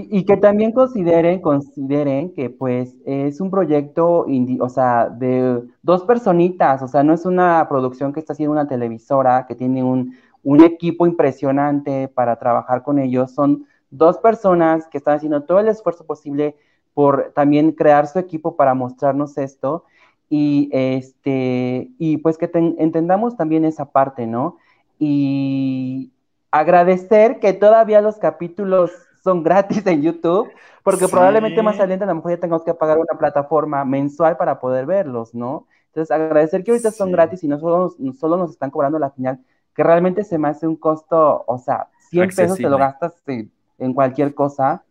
Y, que también consideren, consideren que pues es un proyecto, o sea, de dos personitas, o sea, no es una producción que está haciendo una televisora, que tiene un, un equipo impresionante para trabajar con ellos, son dos personas que están haciendo todo el esfuerzo posible por también crear su equipo para mostrarnos esto y este y pues que entendamos también esa parte, ¿no? Y agradecer que todavía los capítulos son gratis en YouTube, porque probablemente más adelante a lo mejor ya tengamos que pagar una plataforma mensual para poder verlos, ¿no? Entonces, agradecer que ahorita son gratis y no solo, solo nos están cobrando la final, que realmente se me hace un costo, o sea, 100 pesos te lo gastas en cualquier cosa.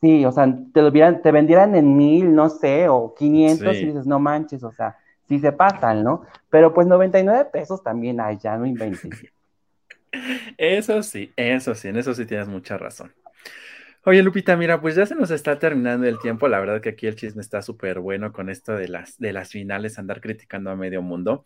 Sí, o sea, te, lo te vendieran en mil, no sé, o 500 y dices, no manches, o sea, sí se pasan, ¿no? Pero pues 99 pesos también hay, ya no inventes. Eso sí, eso sí, en eso sí tienes mucha razón. Oye, Lupita, mira, pues ya se nos está terminando el tiempo. La verdad que aquí el chisme está súper bueno con esto de las, de las finales, andar criticando a medio mundo.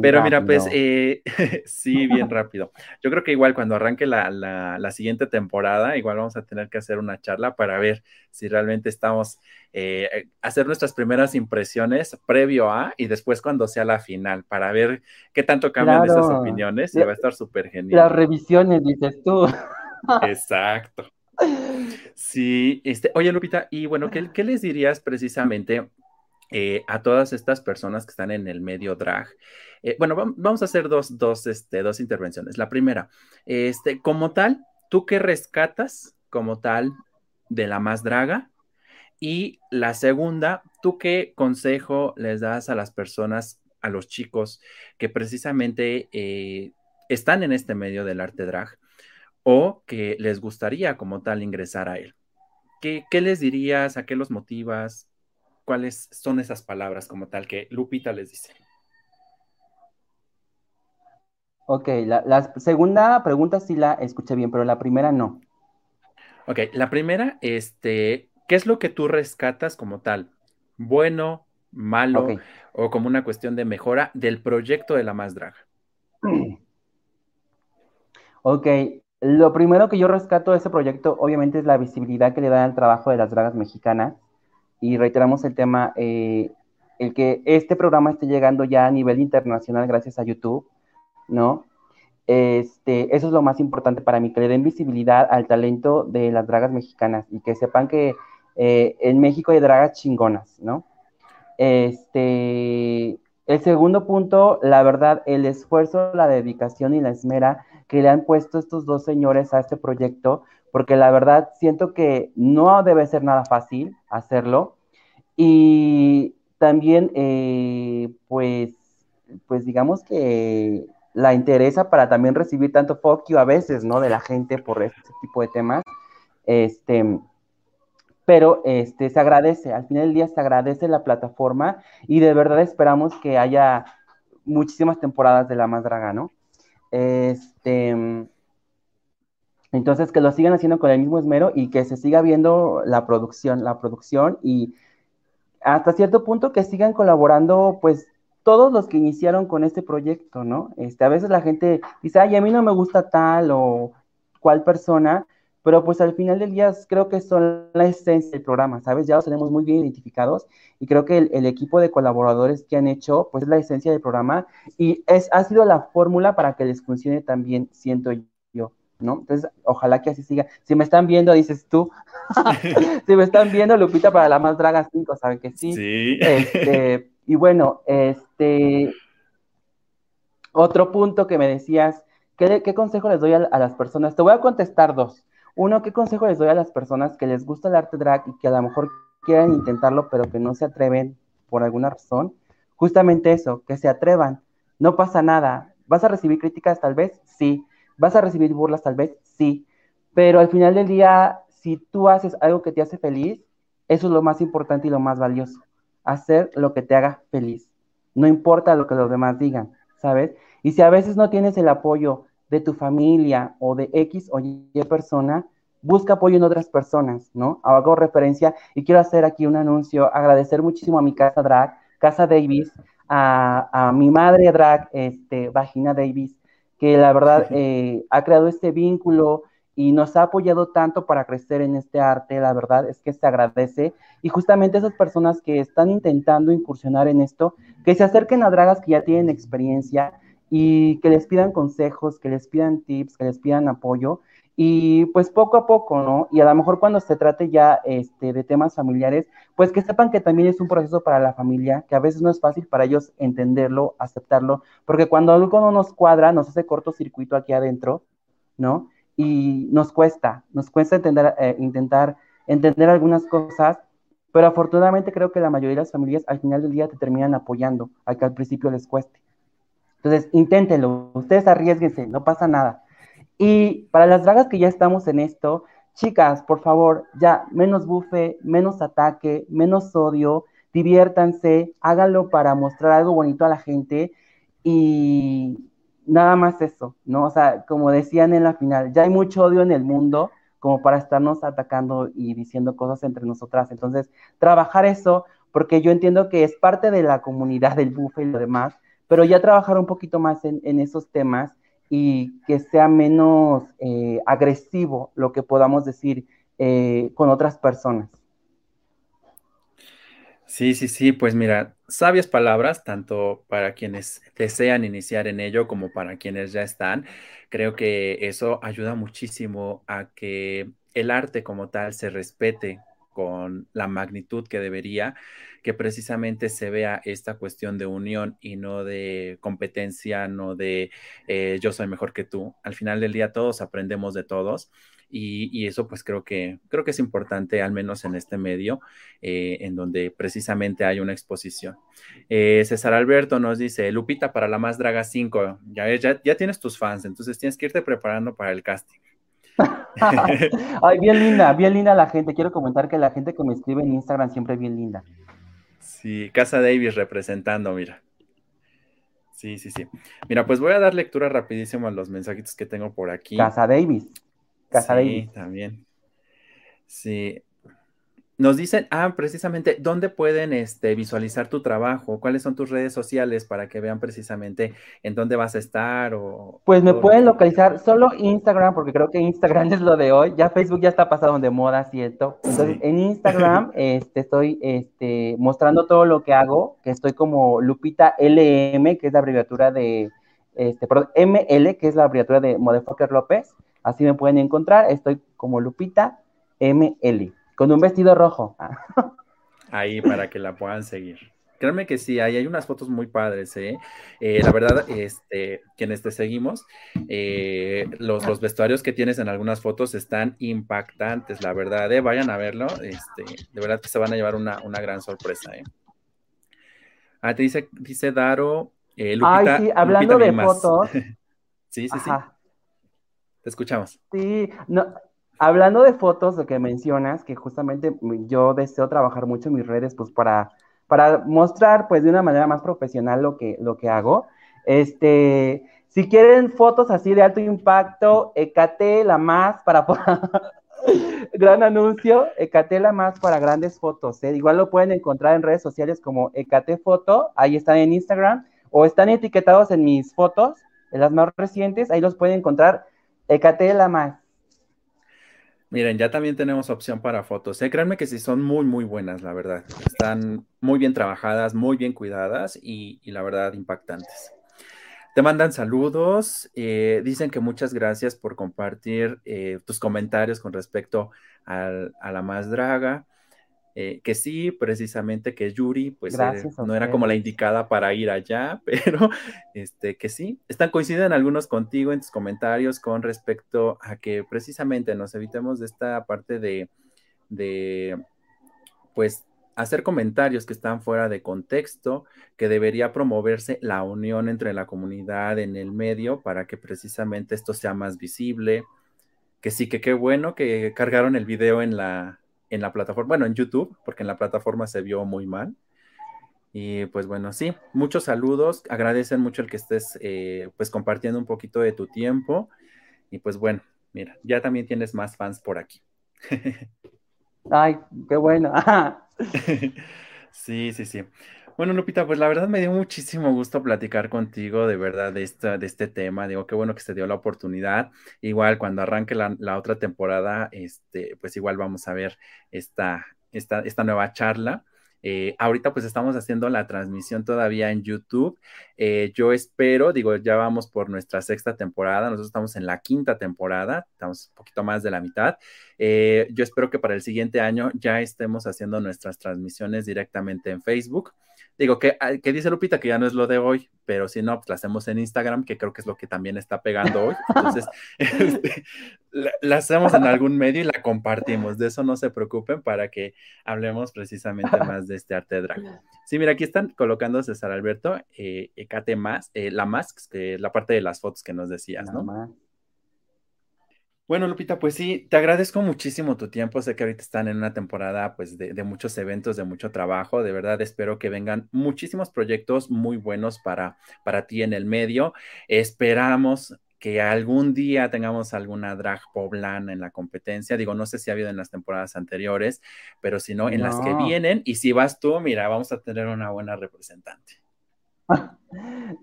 Pero mira, pues eh, sí, bien rápido. Yo creo que igual cuando arranque la, la, siguiente temporada, igual vamos a tener que hacer una charla para ver si realmente estamos, eh, hacer nuestras primeras impresiones previo a y después cuando sea la final, para ver qué tanto cambian esas opiniones y va a estar súper genial. Las revisiones, dices tú. Exacto. Sí, este, oye Lupita, y bueno, ¿qué, les dirías precisamente eh, a todas estas personas que están en el medio drag? Eh, bueno, vamos a hacer dos, dos, este, dos intervenciones. La primera, este, como tal, ¿tú qué rescatas como tal de la más draga? Y la segunda, ¿tú qué consejo les das a las personas, a los chicos que precisamente eh, están en este medio del arte drag o que les gustaría como tal ingresar a él? ¿Qué, qué les dirías? ¿A qué los motivas? ¿Cuáles son esas palabras como tal que Lupita les dice? Ok, la, segunda pregunta sí la escuché bien, pero la primera no. Ok, la primera, este, ¿qué es lo que tú rescatas como tal? ¿Bueno, malo o como una cuestión de mejora del proyecto de la más draga? Ok, lo primero que yo rescato de ese proyecto obviamente es la visibilidad que le da al trabajo de las dragas mexicanas y reiteramos el tema, eh, el que este programa esté llegando ya a nivel internacional gracias a YouTube ¿no? Este, eso es lo más importante para mí, que le den visibilidad al talento de las dragas mexicanas y que sepan que eh, en México hay dragas chingonas, ¿no? Este, el segundo punto, la verdad, el esfuerzo, la dedicación y la esmera que le han puesto estos dos señores a este proyecto, porque la verdad siento que no debe ser nada fácil hacerlo. Y también, eh, pues, pues digamos que la interesa para también recibir tanto fuck a veces, ¿no? De la gente por este tipo de temas. Este, pero este, se agradece, al final del día se agradece la plataforma y de verdad esperamos que haya muchísimas temporadas de La Más Draga, ¿no? Este, entonces, que lo sigan haciendo con el mismo esmero y que se siga viendo la producción, la producción y hasta cierto punto que sigan colaborando, pues, todos los que iniciaron con este proyecto, ¿no? Este, a veces la gente dice, ay, a mí no me gusta tal o cual persona, pero pues al final del día creo que son la esencia del programa, ¿sabes? Ya los tenemos muy bien identificados y creo que el, equipo de colaboradores que han hecho, pues es la esencia del programa y es, ha sido la fórmula para que les funcione también, siento yo, ¿no? Entonces, ojalá que así siga. Si me están viendo, dices tú, si me están viendo, Lupita para la más draga 5, ¿saben que sí? Sí. Este, y bueno, este, otro punto que me decías, ¿qué, consejo les doy a, las personas? Te voy a contestar dos. Uno, ¿qué consejo les doy a las personas que les gusta el arte drag y que a lo mejor quieran intentarlo, pero que no se atreven por alguna razón? Justamente eso, que se atrevan. No pasa nada. ¿Vas a recibir críticas tal vez? Sí. ¿Vas a recibir burlas tal vez? Sí. Pero al final del día, si tú haces algo que te hace feliz, eso es lo más importante y lo más valioso hacer lo que te haga feliz. No importa lo que los demás digan, ¿sabes? Y si a veces no tienes el apoyo de tu familia o de X o Y persona, busca apoyo en otras personas, ¿no? Hago referencia y quiero hacer aquí un anuncio, agradecer muchísimo a mi casa drag, Casa Davis, a, mi madre drag, este, Vagina Davis, que la verdad eh, ha creado este vínculo, y nos ha apoyado tanto para crecer en este arte, la verdad es que se agradece. Y justamente esas personas que están intentando incursionar en esto, que se acerquen a dragas que ya tienen experiencia y que les pidan consejos, que les pidan tips, que les pidan apoyo. Y pues poco a poco, ¿no? Y a lo mejor cuando se trate ya este, de temas familiares, pues que sepan que también es un proceso para la familia, que a veces no es fácil para ellos entenderlo, aceptarlo, porque cuando algo no nos cuadra, nos hace cortocircuito aquí adentro, ¿no? y nos cuesta, nos cuesta entender, eh, intentar entender algunas cosas, pero afortunadamente creo que la mayoría de las familias al final del día te terminan apoyando, aunque al principio les cueste. Entonces, inténtenlo, ustedes arriesguense, no pasa nada. Y para las dragas que ya estamos en esto, chicas, por favor, ya menos bufe, menos ataque, menos odio, diviértanse, háganlo para mostrar algo bonito a la gente y, nada más eso, ¿no? O sea, como decían en la final, ya hay mucho odio en el mundo como para estarnos atacando y diciendo cosas entre nosotras. Entonces, trabajar eso, porque yo entiendo que es parte de la comunidad del buffet y lo demás, pero ya trabajar un poquito más en, esos temas y que sea menos eh, agresivo lo que podamos decir eh, con otras personas. Sí, sí, sí, pues mira, sabias palabras, tanto para quienes desean iniciar en ello como para quienes ya están. Creo que eso ayuda muchísimo a que el arte como tal se respete con la magnitud que debería, que precisamente se vea esta cuestión de unión y no de competencia, no de eh, yo soy mejor que tú. Al final del día todos aprendemos de todos y, eso pues creo que, creo que es importante, al menos en este medio, eh, en donde precisamente hay una exposición. Eh, César Alberto nos dice, Lupita para la Más Draga 5, ya, ya, ya tienes tus fans, entonces tienes que irte preparando para el casting. Ay, bien linda, bien linda la gente. Quiero comentar que la gente que me escribe en Instagram siempre es bien linda. Sí, Casa Davis representando, mira. Sí, sí, sí. Mira, pues voy a dar lectura rapidísimo a los mensajitos que tengo por aquí. Casa Davis. Casa sí, también. Sí, nos dicen, ah, precisamente, ¿dónde pueden este, visualizar tu trabajo? ¿Cuáles son tus redes sociales para que vean precisamente en dónde vas a estar? O, pues me pueden localizar solo Instagram, porque creo que Instagram es lo de hoy. Ya Facebook ya está pasado de moda, ¿cierto? Entonces, en Instagram este, estoy este, mostrando todo lo que hago, que estoy como Lupita LM, que es la abreviatura de, este, perdón, ML, que es la abreviatura de Modefoker López. Así me pueden encontrar. Estoy como Lupita ML. Con un vestido rojo. Ahí para que la puedan seguir. Créanme que sí, ahí hay unas fotos muy padres, ¿eh? eh la verdad, este, quienes te seguimos, eh, los, vestuarios que tienes en algunas fotos están impactantes, la verdad, ¿eh? Vayan a verlo, este, de verdad que se van a llevar una, gran sorpresa, ¿eh? Ah, te dice, dice Daro, eh, Lupita, Ay, sí, hablando de fotos. sí, sí, sí. Te escuchamos. Sí, no, Hablando de fotos, lo que mencionas, que justamente yo deseo trabajar mucho en mis redes, pues para, para mostrar, pues de una manera más profesional lo que, lo que hago. Este, si quieren fotos así de alto impacto, Ecate la más para gran anuncio, Ecate la más para grandes fotos. ¿eh? Igual lo pueden encontrar en redes sociales como Ecate Foto, ahí están en Instagram, o están etiquetados en mis fotos, en las más recientes, ahí los pueden encontrar Ecate la más. Miren, ya también tenemos opción para fotos. ¿eh? Créanme que sí son muy, muy buenas, la verdad. Están muy bien trabajadas, muy bien cuidadas y, la verdad impactantes. Te mandan saludos, eh, dicen que muchas gracias por compartir eh, tus comentarios con respecto a la más draga. Eh, que sí, precisamente que Yuri, pues eh, no era como la indicada para ir allá, pero este, que sí, están coinciden algunos contigo en tus comentarios con respecto a que precisamente nos evitemos de esta parte de, de pues, hacer comentarios que están fuera de contexto, que debería promoverse la unión entre la comunidad en el medio para que precisamente esto sea más visible, que sí, que qué bueno que cargaron el video en la, en la plataforma, bueno, en YouTube, porque en la plataforma se vio muy mal. Y pues bueno, sí, muchos saludos, agradecen mucho el que estés eh, pues compartiendo un poquito de tu tiempo. Y pues bueno, mira, ya también tienes más fans por aquí. Ay, qué bueno. sí, sí, sí. Bueno, Lupita, pues la verdad me dio muchísimo gusto platicar contigo de verdad de, esta, de este tema. Digo, qué bueno que se dio la oportunidad. Igual cuando arranque la, otra temporada, este, pues igual vamos a ver esta, esta, esta nueva charla. Eh, ahorita pues estamos haciendo la transmisión todavía en YouTube. Eh, yo espero, digo, ya vamos por nuestra sexta temporada, nosotros estamos en la quinta temporada, estamos un poquito más de la mitad. Eh, yo espero que para el siguiente año ya estemos haciendo nuestras transmisiones directamente en Facebook. Digo, que, que, dice Lupita que ya no es lo de hoy, pero si no, pues la hacemos en Instagram, que creo que es lo que también está pegando hoy. Entonces, este, la, hacemos en algún medio y la compartimos. De eso no se preocupen para que hablemos precisamente más de este arte de drag. Sí, mira, aquí están colocando César Alberto, eh, más, eh, la más, que es la parte de las fotos que nos decías, ¿no? Bueno, Lupita, pues sí, te agradezco muchísimo tu tiempo. Sé que ahorita están en una temporada pues de, muchos eventos, de mucho trabajo. De verdad espero que vengan muchísimos proyectos muy buenos para, para ti en el medio. Esperamos que algún día tengamos alguna drag poblana en la competencia. Digo, no sé si ha habido en las temporadas anteriores, pero si no, en las que vienen. Y si vas tú, mira, vamos a tener una buena representante.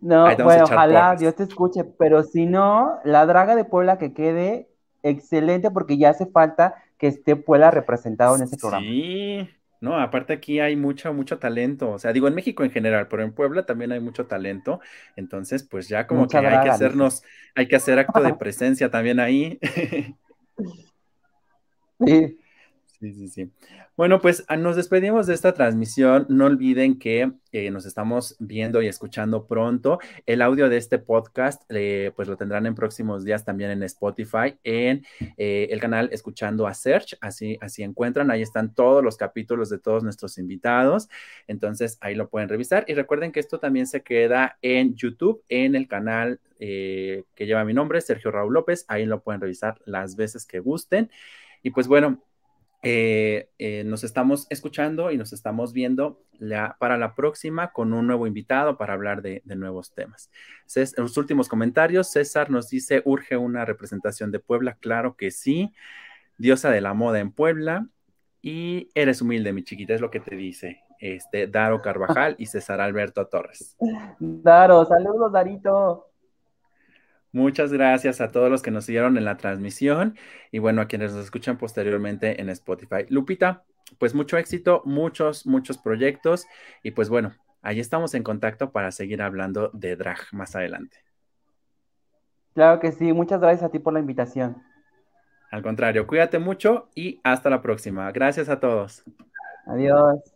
No, bueno, ojalá Dios te escuche, pero si no, la draga de Puebla que quede excelente porque ya hace falta que esté Puebla representado en ese programa. Sí, no, aparte aquí hay mucho, mucho talento. O sea, digo en México en general, pero en Puebla también hay mucho talento. Entonces, pues ya como que hay que hacernos, hay que hacer acto de presencia también ahí. sí. Sí, sí, sí. Bueno, pues ah, nos despedimos de esta transmisión. No olviden que eh, nos estamos viendo y escuchando pronto. El audio de este podcast, eh, pues lo tendrán en próximos días también en Spotify, en eh, el canal Escuchando a Search. Así, así encuentran. Ahí están todos los capítulos de todos nuestros invitados. Entonces ahí lo pueden revisar. Y recuerden que esto también se queda en YouTube, en el canal que lleva mi nombre, Sergio Raúl López. Ahí lo pueden revisar las veces que gusten. Y pues bueno, eh, eh, nos estamos escuchando y nos estamos viendo para la próxima con un nuevo invitado para hablar de, nuevos temas. Los últimos comentarios, César nos dice, urge una representación de Puebla. Claro que sí. Diosa de la moda en Puebla. Y eres humilde, mi chiquita, es lo que te dice este, Daro Carvajal y César Alberto Torres. Daro, saludos, Darito. Muchas gracias a todos los que nos siguieron en la transmisión y bueno, a quienes nos escuchan posteriormente en Spotify. Lupita, pues mucho éxito, muchos, muchos proyectos y pues bueno, ahí estamos en contacto para seguir hablando de drag más adelante. Claro que sí, muchas gracias a ti por la invitación. Al contrario, cuídate mucho y hasta la próxima. Gracias a todos. Adiós.